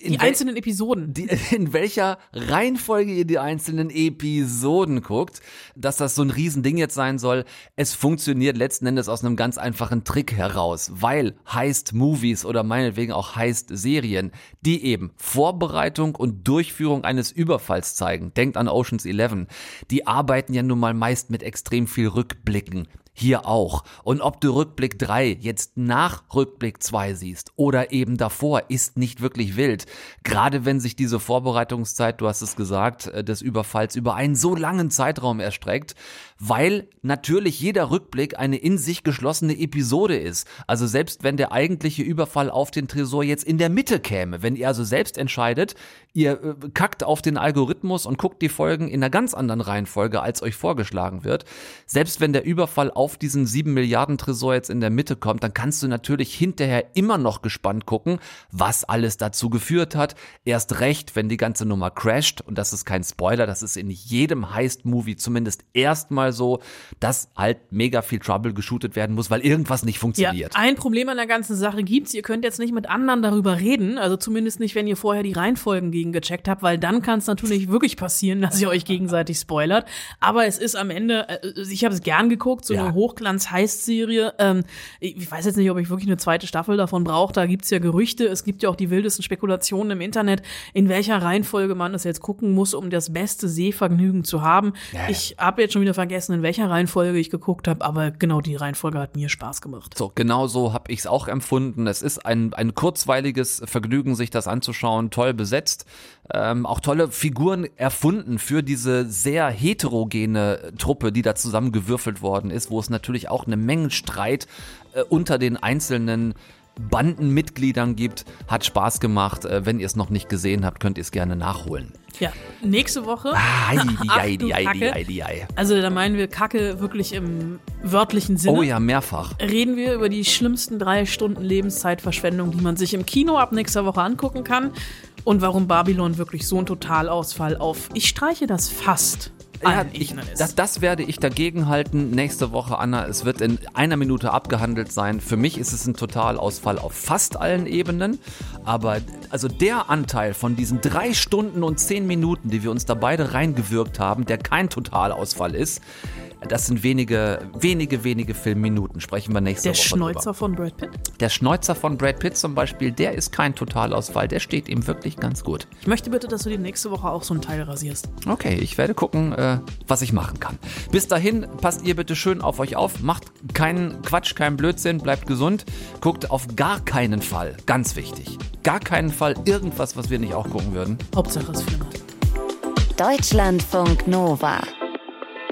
die einzelnen Episoden. Die, <laughs> in welcher Reihenfolge ihr die einzelnen Episoden guckt, dass das so ein Riesending jetzt sein soll. Es funktioniert letzten Endes aus einem ganz einfachen Trick heraus, weil heißt Movies oder meinetwegen auch heißt Serien, die eben Vorbereitung und Durchführung eines Überfalls zeigen. Denkt an Oceans 11. Die arbeiten ja nun mal meist mit extrem viel Rückblicken hier auch. Und ob du Rückblick 3 jetzt nach Rückblick 2 siehst oder eben davor, ist nicht wirklich wild. Gerade wenn sich diese Vorbereitungszeit, du hast es gesagt, äh, des Überfalls über einen so langen Zeitraum erstreckt, weil natürlich jeder Rückblick eine in sich geschlossene Episode ist. Also selbst wenn der eigentliche Überfall auf den Tresor jetzt in der Mitte käme, wenn ihr also selbst entscheidet, ihr äh, kackt auf den Algorithmus und guckt die Folgen in einer ganz anderen Reihenfolge, als euch vorgeschlagen wird, selbst wenn der Überfall auf diesen sieben Milliarden Tresor jetzt in der Mitte kommt, dann kannst du natürlich hinterher immer noch gespannt gucken, was alles dazu geführt hat. Erst recht, wenn die ganze Nummer crasht, und das ist kein Spoiler, das ist in jedem Heist-Movie zumindest erstmal so, dass halt mega viel Trouble geshootet werden muss, weil irgendwas nicht funktioniert. Ja, ein Problem an der ganzen Sache gibt's, ihr könnt jetzt nicht mit anderen darüber reden, also zumindest nicht, wenn ihr vorher die Reihenfolgen gegen gecheckt habt, weil dann kann es natürlich wirklich passieren, dass ihr euch gegenseitig spoilert. Aber es ist am Ende, äh, ich habe es gern geguckt, so ja. eine Hochglanz-Heist-Serie. Ähm, ich weiß jetzt nicht, ob ich wirklich eine zweite Staffel davon brauche. Da gibt's ja Gerüchte. Es gibt ja auch die wildesten Spekulationen im Internet, in welcher Reihenfolge man das jetzt gucken muss, um das beste Sehvergnügen zu haben. Ja. Ich habe jetzt schon wieder vergessen, in welcher Reihenfolge ich geguckt habe, aber genau die Reihenfolge hat mir Spaß gemacht. So, genau so habe ich es auch empfunden. Es ist ein, ein kurzweiliges Vergnügen, sich das anzuschauen. Toll besetzt. Ähm, auch tolle Figuren erfunden für diese sehr heterogene Truppe, die da zusammengewürfelt worden ist, wo es natürlich auch eine Menge Streit äh, unter den einzelnen Bandenmitgliedern gibt. Hat Spaß gemacht. Äh, wenn ihr es noch nicht gesehen habt, könnt ihr es gerne nachholen. Ja, nächste Woche. Ah, heidi, heidi, heidi, heidi, heidi. Also da meinen wir Kacke wirklich im wörtlichen Sinne. Oh ja, mehrfach. Reden wir über die schlimmsten drei Stunden Lebenszeitverschwendung, die man sich im Kino ab nächster Woche angucken kann. Und warum Babylon wirklich so ein Totalausfall auf, ich streiche das fast, ja, ich, das, das werde ich dagegen halten nächste Woche, Anna. Es wird in einer Minute abgehandelt sein. Für mich ist es ein Totalausfall auf fast allen Ebenen. Aber also der Anteil von diesen drei Stunden und zehn Minuten, die wir uns da beide reingewirkt haben, der kein Totalausfall ist, das sind wenige, wenige, wenige Filmminuten. Sprechen wir nächste der Woche. Der Schnäuzer drüber. von Brad Pitt? Der Schnäuzer von Brad Pitt zum Beispiel, der ist kein Totalausfall. Der steht ihm wirklich ganz gut. Ich möchte bitte, dass du die nächste Woche auch so ein Teil rasierst. Okay, ich werde gucken, äh, was ich machen kann. Bis dahin, passt ihr bitte schön auf euch auf. Macht keinen Quatsch, keinen Blödsinn, bleibt gesund. Guckt auf gar keinen Fall, ganz wichtig, gar keinen Fall irgendwas, was wir nicht auch gucken würden. Hauptsache es flimmert. Deutschlandfunk Nova.